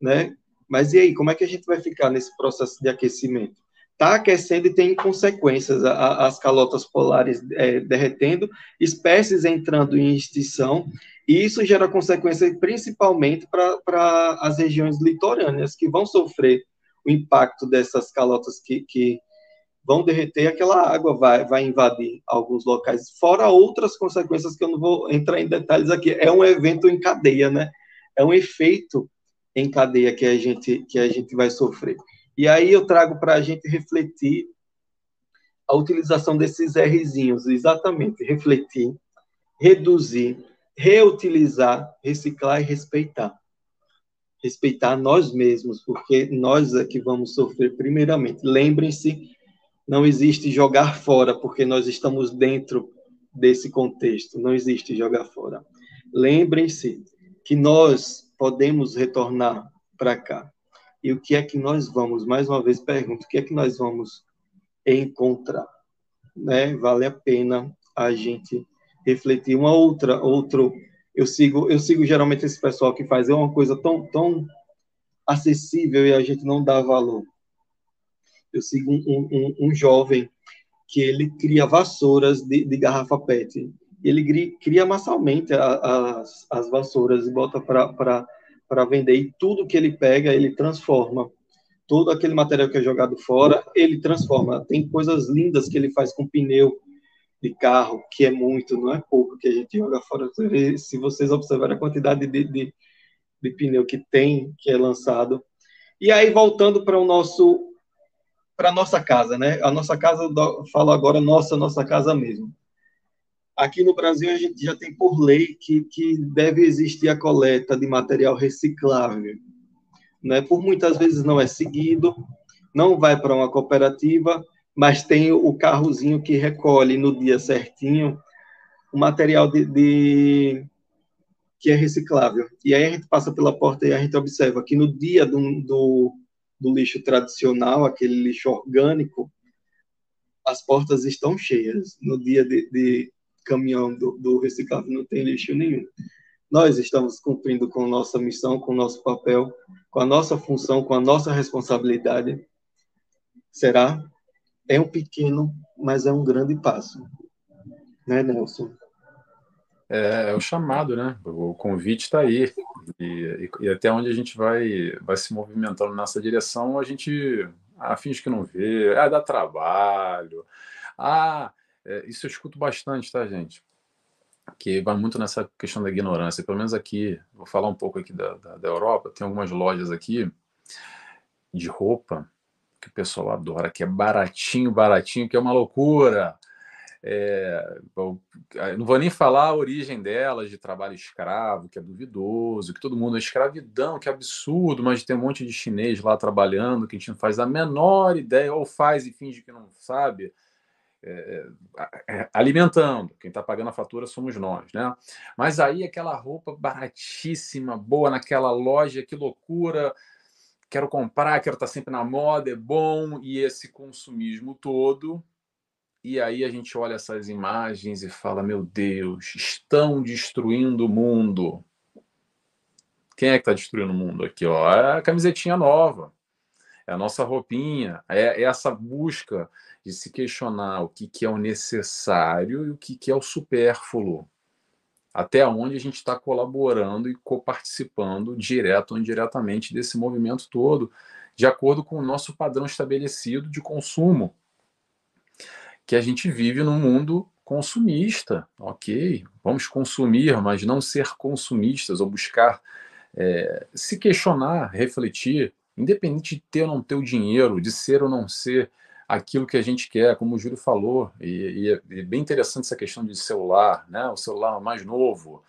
né? Mas e aí, como é que a gente vai ficar nesse processo de aquecimento? Está aquecendo e tem consequências, a, as calotas polares é, derretendo, espécies entrando em extinção, e isso gera consequências principalmente para as regiões litorâneas, que vão sofrer o impacto dessas calotas que, que vão derreter, aquela água vai, vai invadir alguns locais, fora outras consequências que eu não vou entrar em detalhes aqui. É um evento em cadeia, né? É um efeito em cadeia que a gente, que a gente vai sofrer. E aí eu trago para a gente refletir a utilização desses Rzinhos, exatamente, refletir, reduzir, reutilizar, reciclar e respeitar. Respeitar nós mesmos, porque nós é que vamos sofrer primeiramente. Lembrem-se, não existe jogar fora, porque nós estamos dentro desse contexto, não existe jogar fora. Lembrem-se que nós podemos retornar para cá. E o que é que nós vamos, mais uma vez pergunto, o que é que nós vamos encontrar? Né? Vale a pena a gente refletir. Uma outra, outro, eu sigo, eu sigo geralmente esse pessoal que faz é uma coisa tão, tão acessível e a gente não dá valor. Eu sigo um, um, um jovem que ele cria vassouras de, de garrafa PET. Ele cria massalmente as, as vassouras e bota para vender. E tudo que ele pega, ele transforma. Todo aquele material que é jogado fora, ele transforma. Tem coisas lindas que ele faz com pneu, de carro, que é muito, não é pouco que a gente joga fora. Se vocês observarem a quantidade de, de, de pneu que tem, que é lançado. E aí, voltando para o nosso para nossa casa, né? A nossa casa, falo agora nossa, nossa casa mesmo. Aqui no Brasil, a gente já tem por lei que, que deve existir a coleta de material reciclável. Né? Por muitas vezes não é seguido, não vai para uma cooperativa, mas tem o carrozinho que recolhe no dia certinho o material de, de, que é reciclável. E aí a gente passa pela porta e a gente observa que no dia do, do, do lixo tradicional, aquele lixo orgânico, as portas estão cheias. No dia de, de caminhão do, do reciclável não tem lixo nenhum. Nós estamos cumprindo com nossa missão, com nosso papel, com a nossa função, com a nossa responsabilidade. Será? é um pequeno, mas é um grande passo. Né, Nelson? É, é o chamado, né? O convite está aí. E, e, até onde a gente vai, vai se movimentando nessa direção, a gente ah, finge que não vê, ah, dá trabalho. Ah, é, isso eu escuto bastante, tá, gente? Que vai muito nessa questão da ignorância. Pelo menos aqui, vou falar um pouco aqui da, da, da Europa, tem algumas lojas aqui de roupa que o pessoal adora, que é baratinho, baratinho, que é uma loucura. É, não vou nem falar a origem delas de trabalho escravo, que é duvidoso, que todo mundo é escravidão, que é absurdo, mas tem um monte de chinês lá trabalhando que a gente não faz a menor ideia, ou faz e finge que não sabe. É, é, alimentando, quem está pagando a fatura somos nós, né? Mas aí aquela roupa baratíssima, boa naquela loja, que loucura, quero comprar, quero estar sempre na moda, é bom, e esse consumismo todo. E aí a gente olha essas imagens e fala: meu Deus, estão destruindo o mundo. Quem é que está destruindo o mundo aqui? Ó? É a camisetinha nova, é a nossa roupinha, é, é essa busca de se questionar o que, que é o necessário e o que, que é o supérfluo até onde a gente está colaborando e coparticipando direto ou indiretamente desse movimento todo, de acordo com o nosso padrão estabelecido de consumo, que a gente vive num mundo consumista, ok? Vamos consumir, mas não ser consumistas ou buscar é, se questionar, refletir, independente de ter ou não ter o dinheiro, de ser ou não ser aquilo que a gente quer, como o Júlio falou, e, e é bem interessante essa questão de celular, né? O celular mais novo.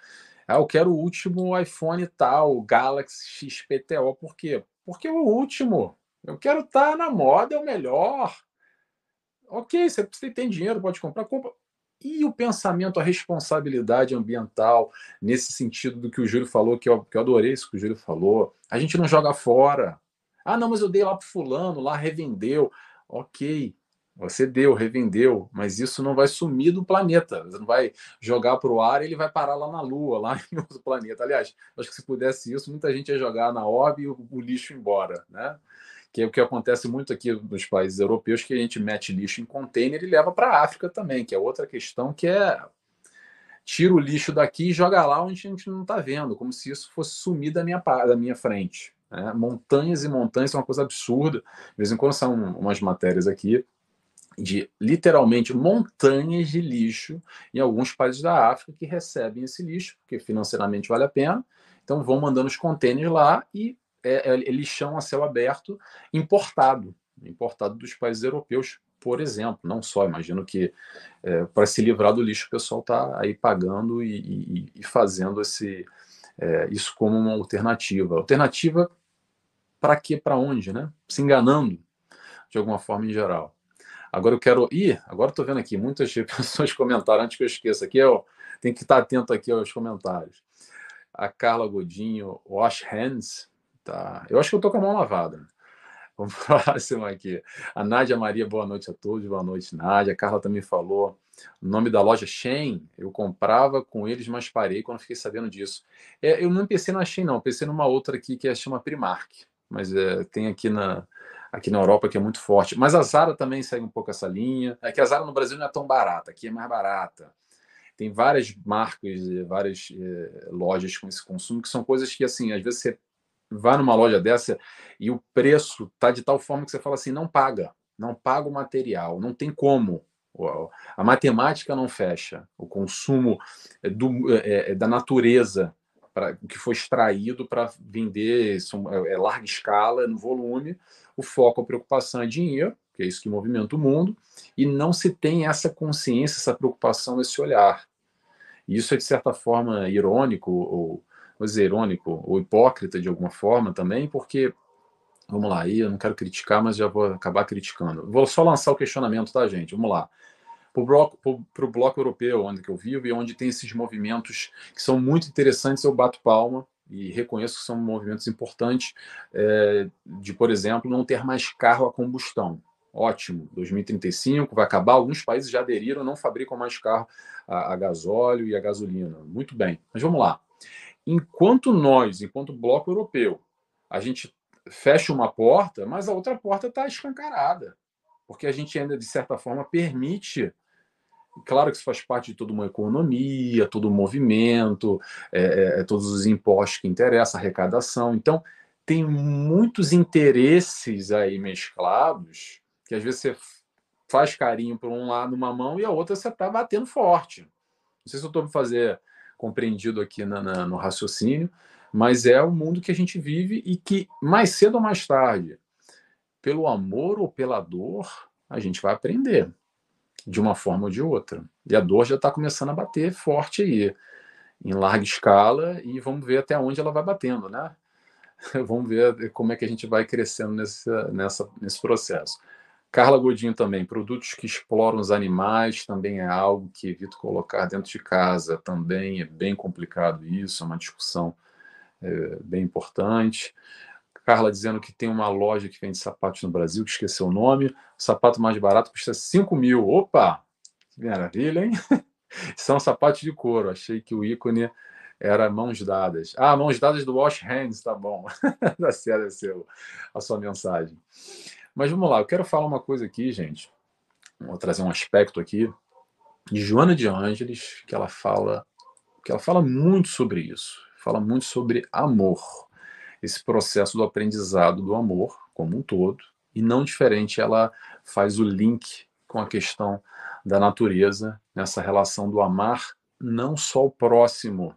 Ah, eu quero o último iPhone tal, Galaxy XPTO. Por quê? Porque é o último. Eu quero estar tá na moda, é o melhor. Ok, você tem dinheiro, pode comprar, compra. E o pensamento, a responsabilidade ambiental, nesse sentido do que o Júlio falou, que eu, que eu adorei isso que o Júlio falou. A gente não joga fora. Ah, não, mas eu dei lá pro fulano, lá revendeu. Ok, você deu, revendeu, mas isso não vai sumir do planeta. Você não vai jogar para o ar ele vai parar lá na Lua, lá em outro planeta. Aliás, acho que se pudesse isso, muita gente ia jogar na orbe e o, o lixo embora, né? Que é o que acontece muito aqui nos países europeus, que a gente mete lixo em container e leva para a África também, que é outra questão que é tira o lixo daqui e joga lá onde a gente não está vendo, como se isso fosse sumir da minha, da minha frente. Né? Montanhas e montanhas são uma coisa absurda. De vez em quando são umas matérias aqui. de literalmente montanhas de lixo em alguns países da África que recebem esse lixo, porque financeiramente vale a pena. Então vão mandando os contêineres lá e é, é, é lixão a céu aberto importado, importado dos países europeus, por exemplo. Não só, imagino que é, para se livrar do lixo o pessoal está aí pagando e, e, e fazendo esse, é, isso como uma alternativa. Alternativa para quê, para onde, né? Se enganando de alguma forma em geral. Agora eu quero. Ih, agora estou vendo aqui, muitas pessoas comentaram, antes que eu esqueça aqui, eu tenho que estar atento aqui aos comentários. A Carla Godinho, Wash Hands, tá? Eu acho que eu estou com a mão lavada. Vamos para a próxima aqui. A Nádia Maria, boa noite a todos, boa noite, Nádia. A Carla também falou. O nome da loja Shein, eu comprava com eles, mas parei quando fiquei sabendo disso. É, eu não pensei na Shein, não, pensei numa outra aqui que é chama Primark, mas é, tem aqui na, aqui na Europa que é muito forte. Mas a Zara também segue um pouco essa linha. É que a Zara no Brasil não é tão barata, aqui é mais barata. Tem várias marcas, várias é, lojas com esse consumo que são coisas que, assim, às vezes você vai numa loja dessa e o preço tá de tal forma que você fala assim, não paga, não paga o material, não tem como. A matemática não fecha. O consumo é do, é, é da natureza para o que foi extraído para vender é, é, larga escala, no volume. O foco, a preocupação é dinheiro, que é isso que movimenta o mundo, e não se tem essa consciência, essa preocupação, esse olhar. E isso é, de certa forma, irônico, ou, vou dizer, irônico, ou hipócrita de alguma forma também, porque, vamos lá, aí eu não quero criticar, mas já vou acabar criticando. Vou só lançar o questionamento, tá, gente? Vamos lá para o bloco, bloco europeu, onde eu vivo e onde tem esses movimentos que são muito interessantes, eu bato palma e reconheço que são movimentos importantes é, de, por exemplo, não ter mais carro a combustão. Ótimo, 2035 vai acabar. Alguns países já aderiram, não fabricam mais carro a, a gasóleo e a gasolina. Muito bem, mas vamos lá. Enquanto nós, enquanto bloco europeu, a gente fecha uma porta, mas a outra porta está escancarada porque a gente ainda, de certa forma, permite. Claro que isso faz parte de toda uma economia, todo um movimento, é, é, é, todos os impostos que interessam, arrecadação. Então, tem muitos interesses aí mesclados que às vezes você faz carinho por um lado uma mão e a outra você está batendo forte. Não sei se eu estou me fazer compreendido aqui na, na, no raciocínio, mas é o mundo que a gente vive e que mais cedo ou mais tarde pelo amor ou pela dor, a gente vai aprender de uma forma ou de outra. E a dor já está começando a bater forte aí, em larga escala, e vamos ver até onde ela vai batendo, né? vamos ver como é que a gente vai crescendo nesse, nessa, nesse processo. Carla Godinho também, produtos que exploram os animais também é algo que evito colocar dentro de casa, também é bem complicado isso, é uma discussão é, bem importante. Carla dizendo que tem uma loja que vende sapatos no Brasil, que esqueceu o nome. O sapato mais barato custa 5 mil. Opa! Que maravilha, hein? São sapatos de couro. Achei que o ícone era mãos dadas. Ah, mãos dadas do Wash Hands, tá bom. Dá certo é seu, a sua mensagem. Mas vamos lá, eu quero falar uma coisa aqui, gente. Vou trazer um aspecto aqui de Joana de Ângeles, que ela fala, que ela fala muito sobre isso. Fala muito sobre amor esse processo do aprendizado do amor como um todo, e não diferente, ela faz o link com a questão da natureza, nessa relação do amar não só o próximo,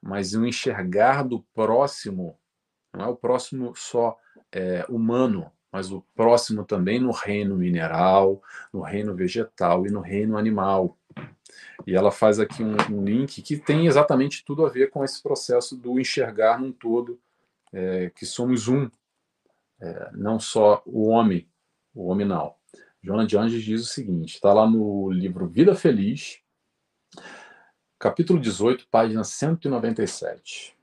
mas o enxergar do próximo, não é o próximo só é, humano, mas o próximo também no reino mineral, no reino vegetal e no reino animal. E ela faz aqui um, um link que tem exatamente tudo a ver com esse processo do enxergar num todo é, que somos um, é, não só o homem, o hominal. Joana de Anjos diz o seguinte, está lá no livro Vida Feliz, capítulo 18, página 197.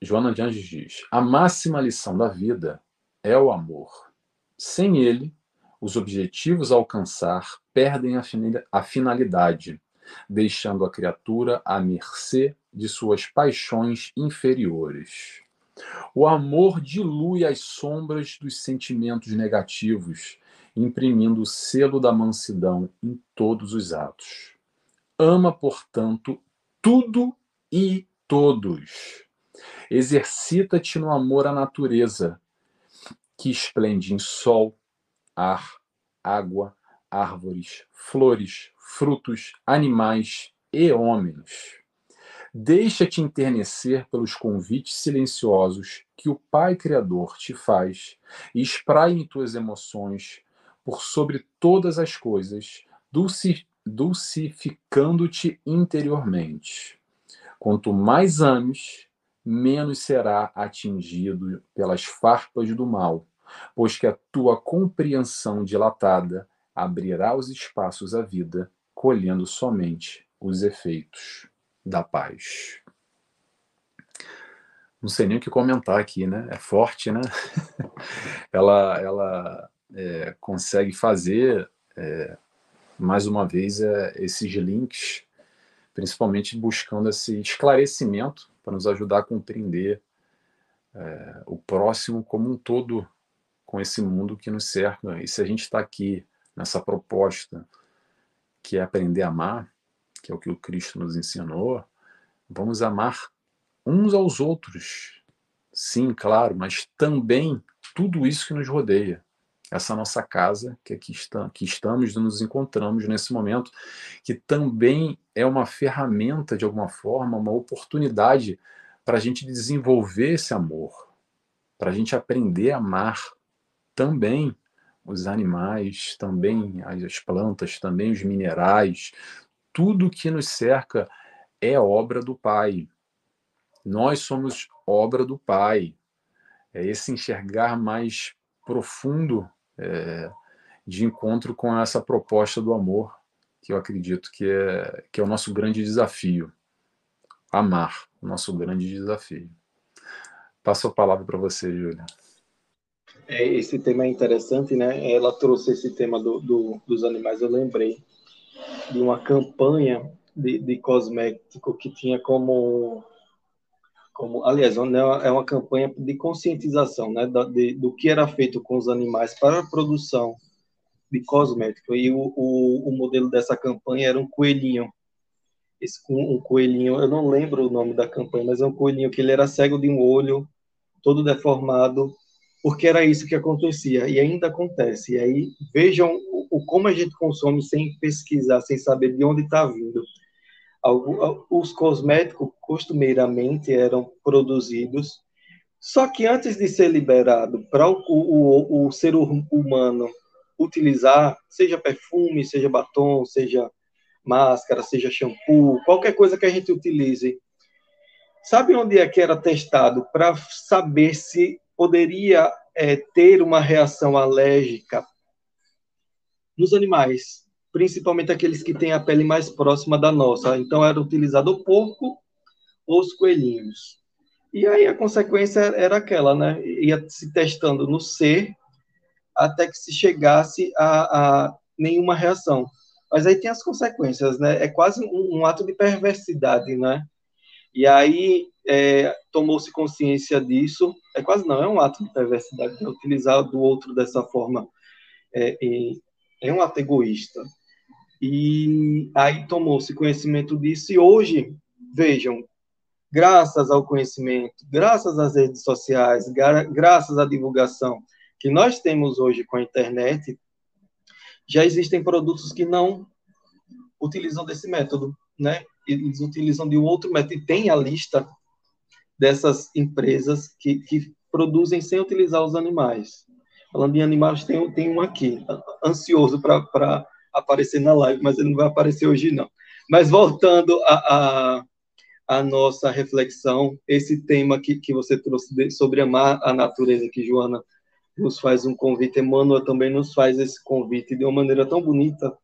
Joana de Anjos diz: A máxima lição da vida é o amor. Sem ele, os objetivos a alcançar perdem a finalidade, deixando a criatura à mercê de suas paixões inferiores. O amor dilui as sombras dos sentimentos negativos, imprimindo o selo da mansidão em todos os atos. Ama, portanto, tudo e todos. Exercita-te no amor à natureza, que esplende em sol, ar, água, árvores, flores, frutos, animais e homens. Deixa-te enternecer pelos convites silenciosos que o Pai Criador te faz e espraie em tuas emoções por sobre todas as coisas, dulcificando-te interiormente. Quanto mais ames, menos será atingido pelas farpas do mal, pois que a tua compreensão dilatada abrirá os espaços à vida, colhendo somente os efeitos da paz. Não sei nem o que comentar aqui, né? É forte, né? ela ela é, consegue fazer, é, mais uma vez, é, esses links, principalmente buscando esse esclarecimento para nos ajudar a compreender é, o próximo como um todo com esse mundo que nos cerca. E se a gente está aqui nessa proposta que é aprender a amar, que é o que o Cristo nos ensinou, vamos amar uns aos outros. Sim, claro, mas também tudo isso que nos rodeia. Essa nossa casa, que aqui está, que estamos nos encontramos nesse momento, que também é uma ferramenta, de alguma forma, uma oportunidade para a gente desenvolver esse amor, para a gente aprender a amar também os animais, também as plantas, também os minerais, tudo que nos cerca é obra do Pai. Nós somos obra do Pai. É esse enxergar mais profundo é, de encontro com essa proposta do amor, que eu acredito que é, que é o nosso grande desafio. Amar, o nosso grande desafio. Passo a palavra para você, Júlia. É, esse tema é interessante, né? Ela trouxe esse tema do, do, dos animais, eu lembrei de uma campanha de, de cosmético que tinha como como, aliás, é uma campanha de conscientização né, de, do que era feito com os animais para a produção de cosmético. E o, o, o modelo dessa campanha era um coelhinho. Esse, um, coelhinho, eu não lembro o nome da campanha, mas é um coelhinho que ele era cego de um olho, todo deformado, porque era isso que acontecia e ainda acontece. E aí vejam o, o como a gente consome sem pesquisar, sem saber de onde está vindo os cosméticos costumeiramente eram produzidos, só que antes de ser liberado para o, o, o ser humano utilizar, seja perfume, seja batom, seja máscara, seja shampoo, qualquer coisa que a gente utilize, sabe onde é que era testado para saber se poderia é, ter uma reação alérgica nos animais? principalmente aqueles que têm a pele mais próxima da nossa. Então era utilizado o porco ou os coelhinhos. E aí a consequência era aquela, né? Ia se testando no ser até que se chegasse a, a nenhuma reação. Mas aí tem as consequências, né? É quase um, um ato de perversidade, né? E aí é, tomou-se consciência disso. É quase não, é um ato de perversidade, né? utilizar do outro dessa forma é, é um ato egoísta. E aí tomou-se conhecimento disso, e hoje, vejam, graças ao conhecimento, graças às redes sociais, gra graças à divulgação que nós temos hoje com a internet, já existem produtos que não utilizam desse método, né? Eles utilizam de um outro método, e tem a lista dessas empresas que, que produzem sem utilizar os animais. Falando em animais, tem, tem um aqui, ansioso para aparecer na live, mas ele não vai aparecer hoje, não. Mas voltando à a, a, nossa reflexão, esse tema que, que você trouxe de, sobre amar a natureza, que Joana nos faz um convite, Emmanuel também nos faz esse convite de uma maneira tão bonita.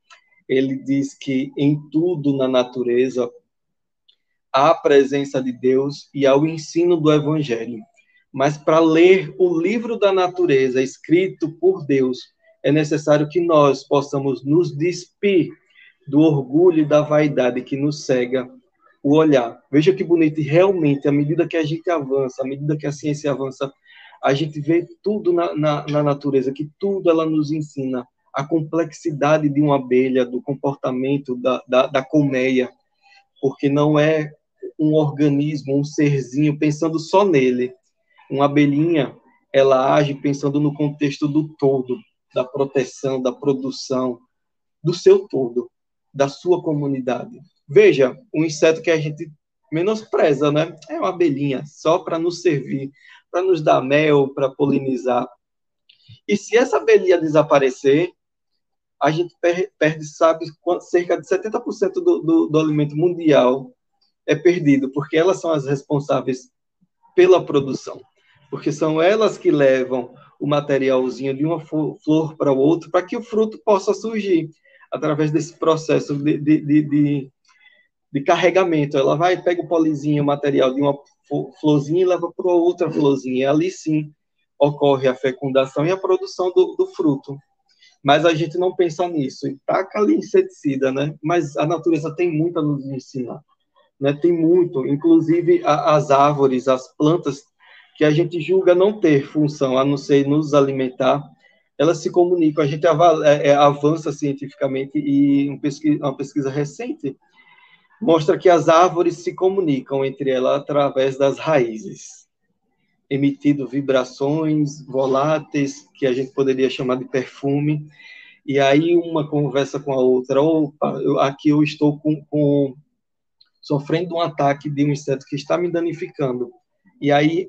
Ele diz que em tudo na natureza a presença de Deus e há o ensino do Evangelho. Mas para ler o livro da natureza escrito por Deus, é necessário que nós possamos nos despir do orgulho e da vaidade que nos cega o olhar. Veja que bonito, realmente, à medida que a gente avança, à medida que a ciência avança, a gente vê tudo na, na, na natureza, que tudo ela nos ensina. A complexidade de uma abelha, do comportamento da, da, da colmeia, porque não é um organismo, um serzinho pensando só nele. Uma abelhinha, ela age pensando no contexto do todo da proteção, da produção, do seu todo, da sua comunidade. Veja, um inseto que a gente menospreza, né? É uma abelhinha, só para nos servir, para nos dar mel, para polinizar. E se essa abelhinha desaparecer, a gente perde, sabe, cerca de 70% do, do, do alimento mundial é perdido, porque elas são as responsáveis pela produção, porque são elas que levam o materialzinho de uma flor para o outro para que o fruto possa surgir através desse processo de, de, de, de, de carregamento. Ela vai, pega o polizinho, o material de uma florzinha e leva para outra florzinha. Ali sim ocorre a fecundação e a produção do, do fruto. Mas a gente não pensa nisso. E taca ali inseticida, né? Mas a natureza tem muito a nos ensinar. Né? Tem muito. Inclusive a, as árvores, as plantas que a gente julga não ter função, a não ser nos alimentar, elas se comunicam. A gente é, é, avança cientificamente e uma pesquisa, uma pesquisa recente mostra que as árvores se comunicam entre elas através das raízes emitido vibrações voláteis, que a gente poderia chamar de perfume, e aí uma conversa com a outra, opa, eu, aqui eu estou com, com, sofrendo um ataque de um inseto que está me danificando, e aí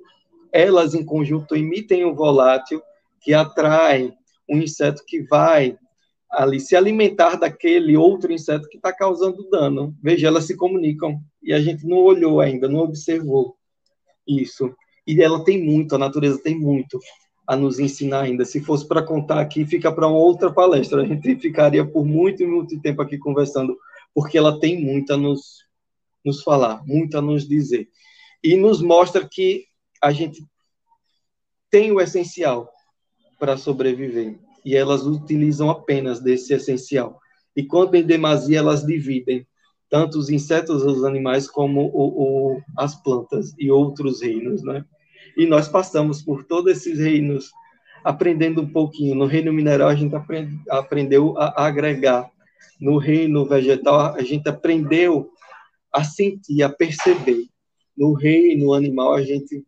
elas em conjunto emitem um volátil que atrai um inseto que vai ali se alimentar daquele outro inseto que está causando dano. Veja, elas se comunicam e a gente não olhou ainda, não observou isso. E ela tem muito, a natureza tem muito a nos ensinar ainda. Se fosse para contar aqui, fica para uma outra palestra. A gente ficaria por muito e muito tempo aqui conversando, porque ela tem muito a nos, nos falar, muito a nos dizer. E nos mostra que a gente tem o essencial para sobreviver. E elas utilizam apenas desse essencial. E quando em demasia, elas dividem tanto os insetos, os animais, como o, o, as plantas e outros reinos, né? E nós passamos por todos esses reinos, aprendendo um pouquinho. No reino mineral, a gente aprende, aprendeu a agregar. No reino vegetal, a gente aprendeu a sentir, a perceber. No reino animal, a gente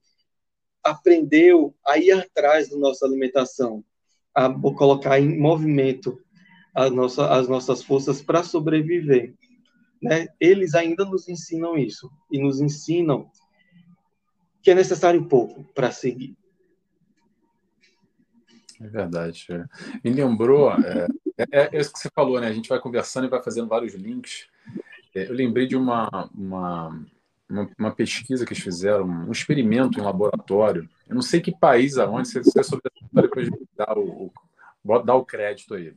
aprendeu a ir atrás da nossa alimentação, a colocar em movimento as, nossa, as nossas forças para sobreviver. Né? Eles ainda nos ensinam isso, e nos ensinam que é necessário pouco para seguir. É verdade. Me lembrou, é, é, é, isso que você falou, né? A gente vai conversando e vai fazendo vários links. É, eu lembrei de uma, uma, uma, uma, pesquisa que eles fizeram, um experimento em laboratório. Eu não sei que país, aonde, se você souber depois dar o, dar o crédito aí.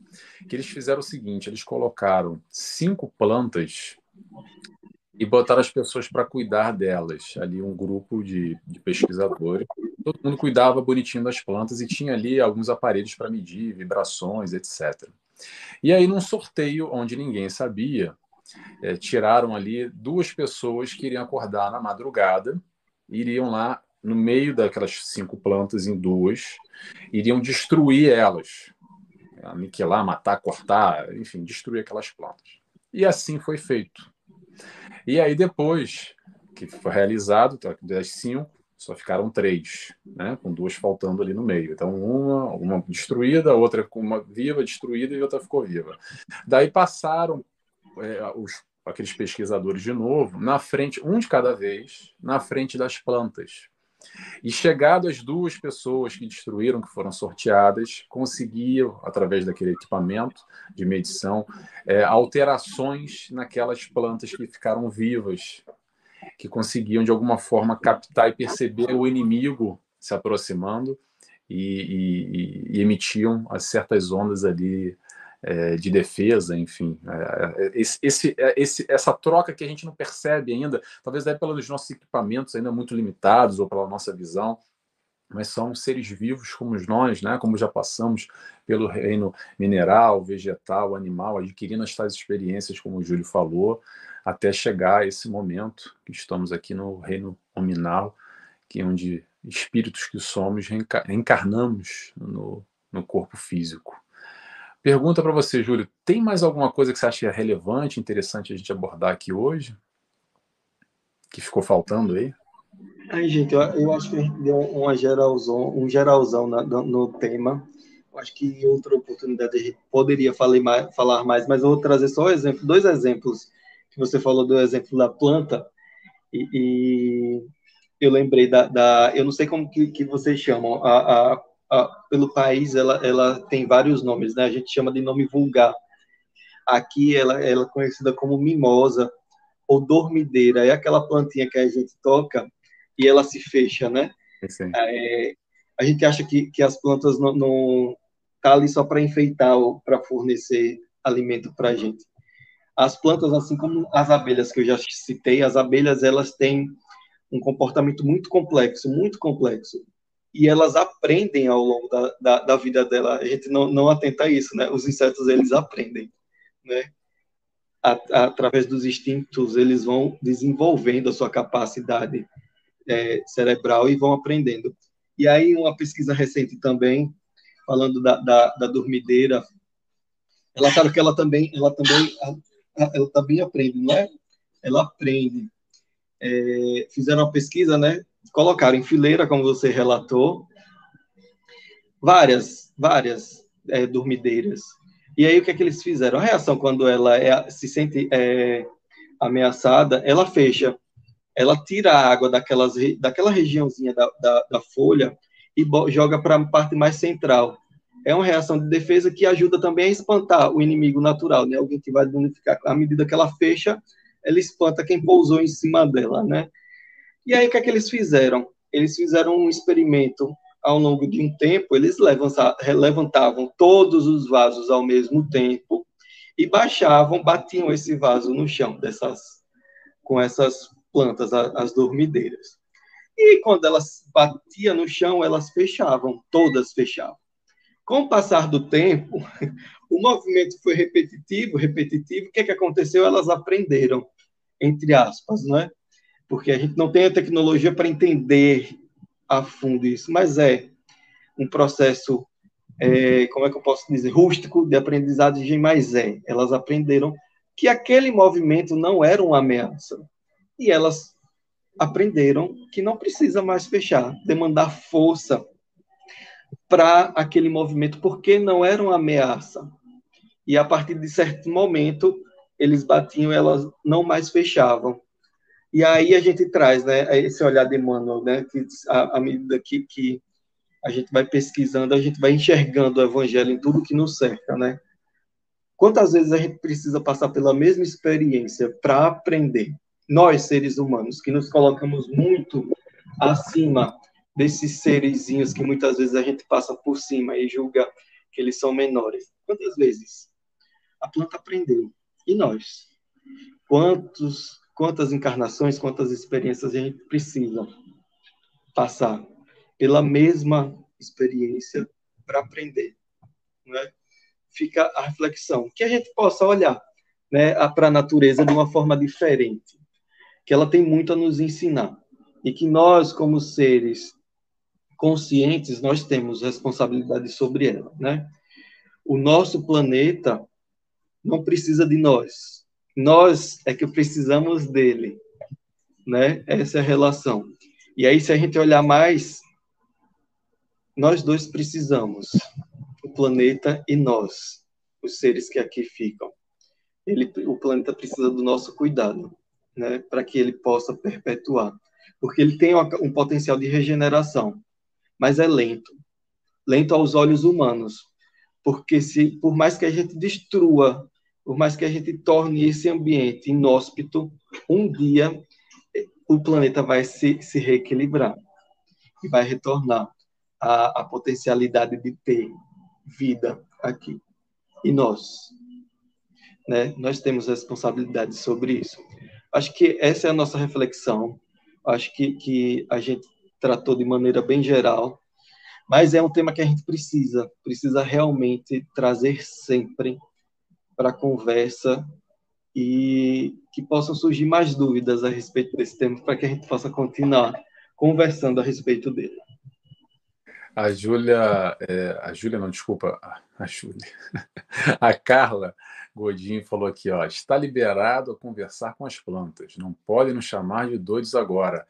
Que eles fizeram o seguinte: eles colocaram cinco plantas e botaram as pessoas para cuidar delas. Ali um grupo de, de, pesquisadores. Todo mundo cuidava bonitinho das plantas e tinha ali alguns aparelhos para medir vibrações, etc. E aí, num sorteio onde ninguém sabia, é, tiraram ali duas pessoas que iriam acordar na madrugada, iriam lá no meio daquelas cinco plantas em duas, iriam destruir elas, aniquilar, matar, cortar, enfim, destruir aquelas plantas. E assim foi feito. E aí depois que foi realizado, tá, das cinco, só ficaram três, né? com duas faltando ali no meio. Então, uma, uma destruída, outra com uma viva, destruída e outra ficou viva. Daí passaram é, os, aqueles pesquisadores de novo, na frente, um de cada vez, na frente das plantas. E chegado as duas pessoas que destruíram, que foram sorteadas, conseguiam, através daquele equipamento de medição, é, alterações naquelas plantas que ficaram vivas, que conseguiam, de alguma forma, captar e perceber o inimigo se aproximando e, e, e emitiam as certas ondas ali é, de defesa, enfim. É, é esse, esse, é, esse, essa troca que a gente não percebe ainda, talvez é pelos nossos equipamentos ainda muito limitados ou pela nossa visão, mas são seres vivos como nós, né? como já passamos pelo reino mineral, vegetal, animal, adquirindo estas experiências, como o Júlio falou, até chegar a esse momento que estamos aqui no reino nominal, que é onde espíritos que somos reencarnamos no, no corpo físico. Pergunta para você, Júlio: tem mais alguma coisa que você acha relevante, interessante a gente abordar aqui hoje? Que ficou faltando aí? Aí, gente, eu, eu acho que a gente deu uma geralzão, um geralzão na, no, tema. acho que em outra oportunidade a gente poderia falar mais, falar mais, mas eu vou trazer só um exemplo, dois exemplos que você falou do exemplo da planta e, e eu lembrei da, da, eu não sei como que, que vocês chamam a, a, pelo país ela, ela tem vários nomes, né? A gente chama de nome vulgar. Aqui ela, ela é conhecida como mimosa ou dormideira, é aquela plantinha que a gente toca e ela se fecha, né? É, a gente acha que, que as plantas não, não tá ali só para enfeitar ou para fornecer alimento para a gente. As plantas, assim como as abelhas que eu já citei, as abelhas elas têm um comportamento muito complexo, muito complexo. E elas aprendem ao longo da, da, da vida dela. A gente não, não atenta a isso, né? Os insetos, eles aprendem, né? através dos instintos, eles vão desenvolvendo a sua capacidade é, cerebral e vão aprendendo. E aí, uma pesquisa recente também, falando da, da, da dormideira, ela sabe que ela também, ela também, ela também aprende, não é? Ela aprende. É, fizeram uma pesquisa, né? Colocaram em fileira, como você relatou, várias, várias é, dormideiras. E aí o que é que eles fizeram? A reação quando ela é, se sente é, ameaçada, ela fecha, ela tira a água daquelas, daquela regiãozinha da, da, da folha e joga para a parte mais central. É uma reação de defesa que ajuda também a espantar o inimigo natural, né? Alguém que vai danificar. À medida que ela fecha, ela espanta quem pousou em cima dela, né? E aí o que é que eles fizeram? Eles fizeram um experimento ao longo de um tempo, eles levantavam todos os vasos ao mesmo tempo e baixavam, batiam esse vaso no chão dessas, com essas plantas, as dormideiras. E quando elas batiam no chão, elas fechavam, todas fechavam. Com o passar do tempo, o movimento foi repetitivo, repetitivo. O que, é que aconteceu? Elas aprenderam, entre aspas, não é? Porque a gente não tem a tecnologia para entender a fundo isso, mas é um processo, é, como é que eu posso dizer, rústico de aprendizagem, mas é. Elas aprenderam que aquele movimento não era uma ameaça. E elas aprenderam que não precisa mais fechar, demandar força para aquele movimento, porque não era uma ameaça. E a partir de certo momento, eles batiam, elas não mais fechavam. E aí a gente traz né, esse olhar de Emmanuel, né, que à medida que, que a gente vai pesquisando, a gente vai enxergando o evangelho em tudo que nos cerca, né? Quantas vezes a gente precisa passar pela mesma experiência para aprender? Nós, seres humanos, que nos colocamos muito acima desses serezinhos que muitas vezes a gente passa por cima e julga que eles são menores. Quantas vezes a planta aprendeu? E nós? Quantos quantas encarnações, quantas experiências a gente precisa passar pela mesma experiência para aprender. Né? Fica a reflexão, que a gente possa olhar né, para a natureza de uma forma diferente, que ela tem muito a nos ensinar e que nós, como seres conscientes, nós temos responsabilidade sobre ela, né? O nosso planeta não precisa de nós, nós é que precisamos dele, né? Essa é a relação. E aí, se a gente olhar mais, nós dois precisamos, o planeta e nós, os seres que aqui ficam. Ele, o planeta precisa do nosso cuidado, né? Para que ele possa perpetuar, porque ele tem um potencial de regeneração, mas é lento, lento aos olhos humanos, porque se por mais que a gente destrua por mais que a gente torne esse ambiente inóspito, um dia o planeta vai se, se reequilibrar e vai retornar à, à potencialidade de ter vida aqui. E nós? Né? Nós temos responsabilidade sobre isso. Acho que essa é a nossa reflexão. Acho que, que a gente tratou de maneira bem geral, mas é um tema que a gente precisa, precisa realmente trazer sempre para a conversa e que possam surgir mais dúvidas a respeito desse tema para que a gente possa continuar conversando a respeito dele. A Júlia, é, a Júlia não, desculpa, a Júlia, a Carla Godinho falou aqui, ó, está liberado a conversar com as plantas, não podem nos chamar de doidos agora.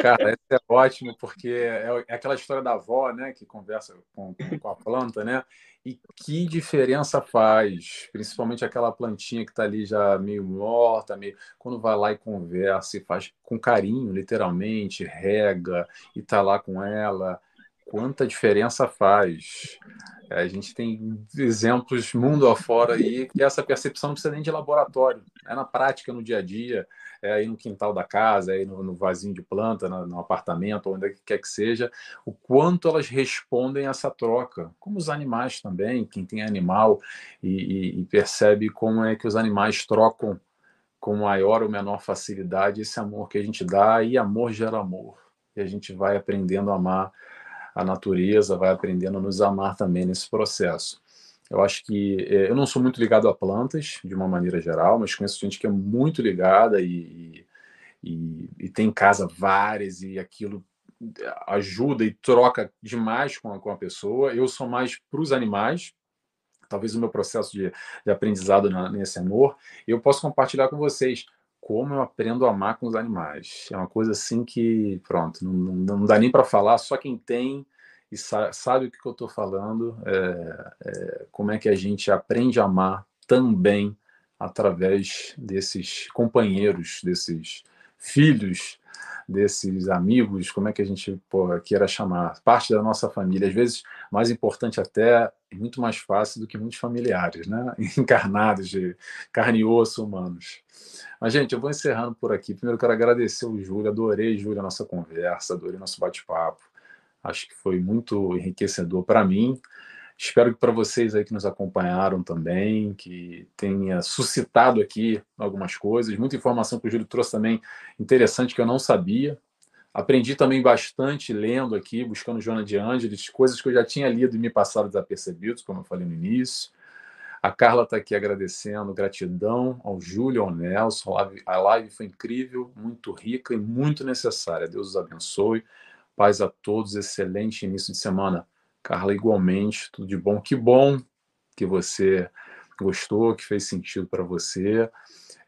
Cara, isso é ótimo, porque é, é aquela história da avó, né, que conversa com, com a planta, né? E que diferença faz, principalmente aquela plantinha que está ali já meio morta, meio... quando vai lá e conversa e faz com carinho, literalmente, rega e está lá com ela, quanta diferença faz. A gente tem exemplos mundo afora aí que essa percepção não precisa nem de laboratório, é na prática, no dia a dia, é aí no quintal da casa, é aí no, no vasinho de planta, no, no apartamento, onde quer que seja, o quanto elas respondem a essa troca, como os animais também, quem tem animal e, e, e percebe como é que os animais trocam com maior ou menor facilidade esse amor que a gente dá, e amor gera amor, e a gente vai aprendendo a amar a natureza, vai aprendendo a nos amar também nesse processo. Eu acho que é, eu não sou muito ligado a plantas de uma maneira geral, mas conheço gente que é muito ligada e, e, e tem em casa várias e aquilo ajuda e troca demais com a, com a pessoa. Eu sou mais para os animais, talvez o meu processo de, de aprendizado na, nesse amor. Eu posso compartilhar com vocês como eu aprendo a amar com os animais. É uma coisa assim que, pronto, não, não, não dá nem para falar, só quem tem e sa sabe o que, que eu estou falando, é, é, como é que a gente aprende a amar também através desses companheiros, desses filhos, desses amigos, como é que a gente pô, queira chamar, parte da nossa família, às vezes mais importante até, e muito mais fácil do que muitos familiares, né? encarnados de carne e osso humanos. Mas, gente, eu vou encerrando por aqui. Primeiro, quero agradecer o Júlio, adorei, Júlio, a nossa conversa, adorei nosso bate-papo. Acho que foi muito enriquecedor para mim. Espero que para vocês aí que nos acompanharam também, que tenha suscitado aqui algumas coisas, muita informação que o Júlio trouxe também interessante que eu não sabia. Aprendi também bastante lendo aqui, buscando Joana de Ângeles, coisas que eu já tinha lido e me passaram desapercebidos, como eu falei no início. A Carla está aqui agradecendo, gratidão ao Júlio, ao Nelson. A live foi incrível, muito rica e muito necessária. Deus os abençoe. Paz a todos, excelente início de semana. Carla, igualmente, tudo de bom. Que bom que você gostou, que fez sentido para você.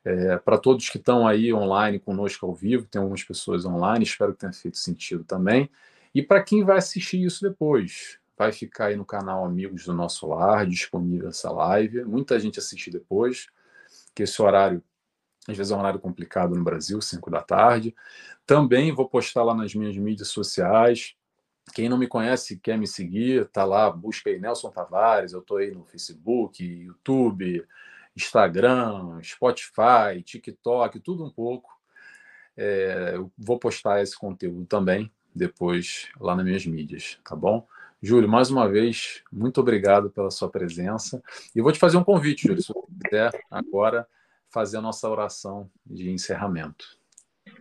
É, para todos que estão aí online conosco ao vivo, tem algumas pessoas online, espero que tenha feito sentido também. E para quem vai assistir isso depois, vai ficar aí no canal Amigos do Nosso Lar, disponível essa live. Muita gente assiste depois, que esse horário às vezes é um horário complicado no Brasil, 5 da tarde. Também vou postar lá nas minhas mídias sociais. Quem não me conhece, quer me seguir, tá lá, busca aí Nelson Tavares, eu tô aí no Facebook, YouTube, Instagram, Spotify, TikTok, tudo um pouco. É, eu vou postar esse conteúdo também depois lá nas minhas mídias, tá bom? Júlio, mais uma vez, muito obrigado pela sua presença. E vou te fazer um convite, Júlio, se você quiser agora fazer a nossa oração de encerramento.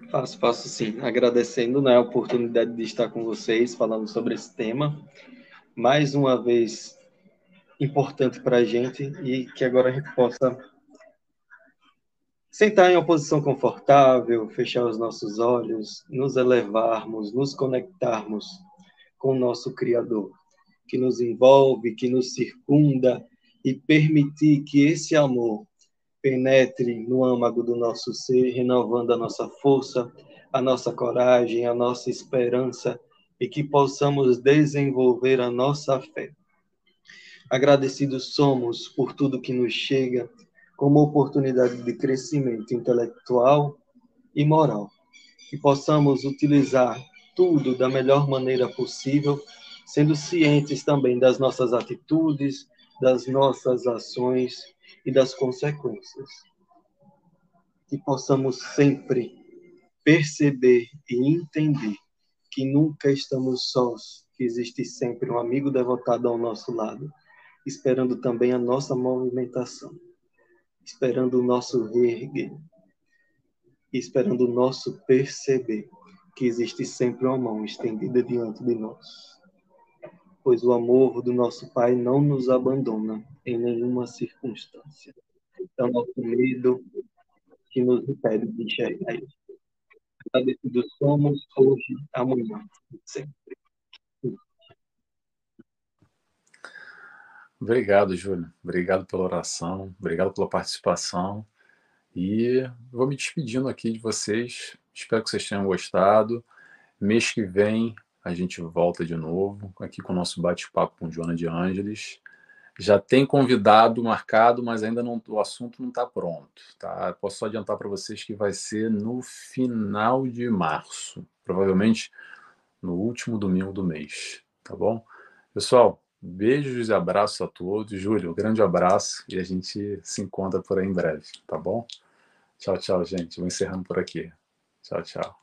Faço, faço sim. Agradecendo né, a oportunidade de estar com vocês falando sobre esse tema. Mais uma vez, importante para a gente e que agora a gente possa sentar em uma posição confortável, fechar os nossos olhos, nos elevarmos, nos conectarmos com o nosso Criador, que nos envolve, que nos circunda e permitir que esse amor penetre no âmago do nosso ser, renovando a nossa força, a nossa coragem, a nossa esperança e que possamos desenvolver a nossa fé. Agradecidos somos por tudo que nos chega como oportunidade de crescimento intelectual e moral. Que possamos utilizar tudo da melhor maneira possível, sendo cientes também das nossas atitudes, das nossas ações e das consequências. Que possamos sempre perceber e entender que nunca estamos sós, que existe sempre um amigo devotado ao nosso lado, esperando também a nossa movimentação, esperando o nosso reerguer, esperando o nosso perceber que existe sempre uma mão estendida diante de nós. Pois o amor do nosso Pai não nos abandona em nenhuma circunstância. É o nosso medo que nos impede de enxergar isso. Agradecidos somos hoje, amanhã, sempre. Obrigado, Júlio. Obrigado pela oração, obrigado pela participação. E vou me despedindo aqui de vocês. Espero que vocês tenham gostado. Mês que vem a gente volta de novo aqui com o nosso bate-papo com Joana de Ângeles. Já tem convidado marcado, mas ainda não, o assunto não está pronto. Tá? Posso só adiantar para vocês que vai ser no final de março, provavelmente no último domingo do mês. Tá bom? Pessoal, beijos e abraços a todos. Júlio, um grande abraço e a gente se encontra por aí em breve. Tá bom? Tchau, tchau, gente. Vou encerrando por aqui. Tchau, tchau.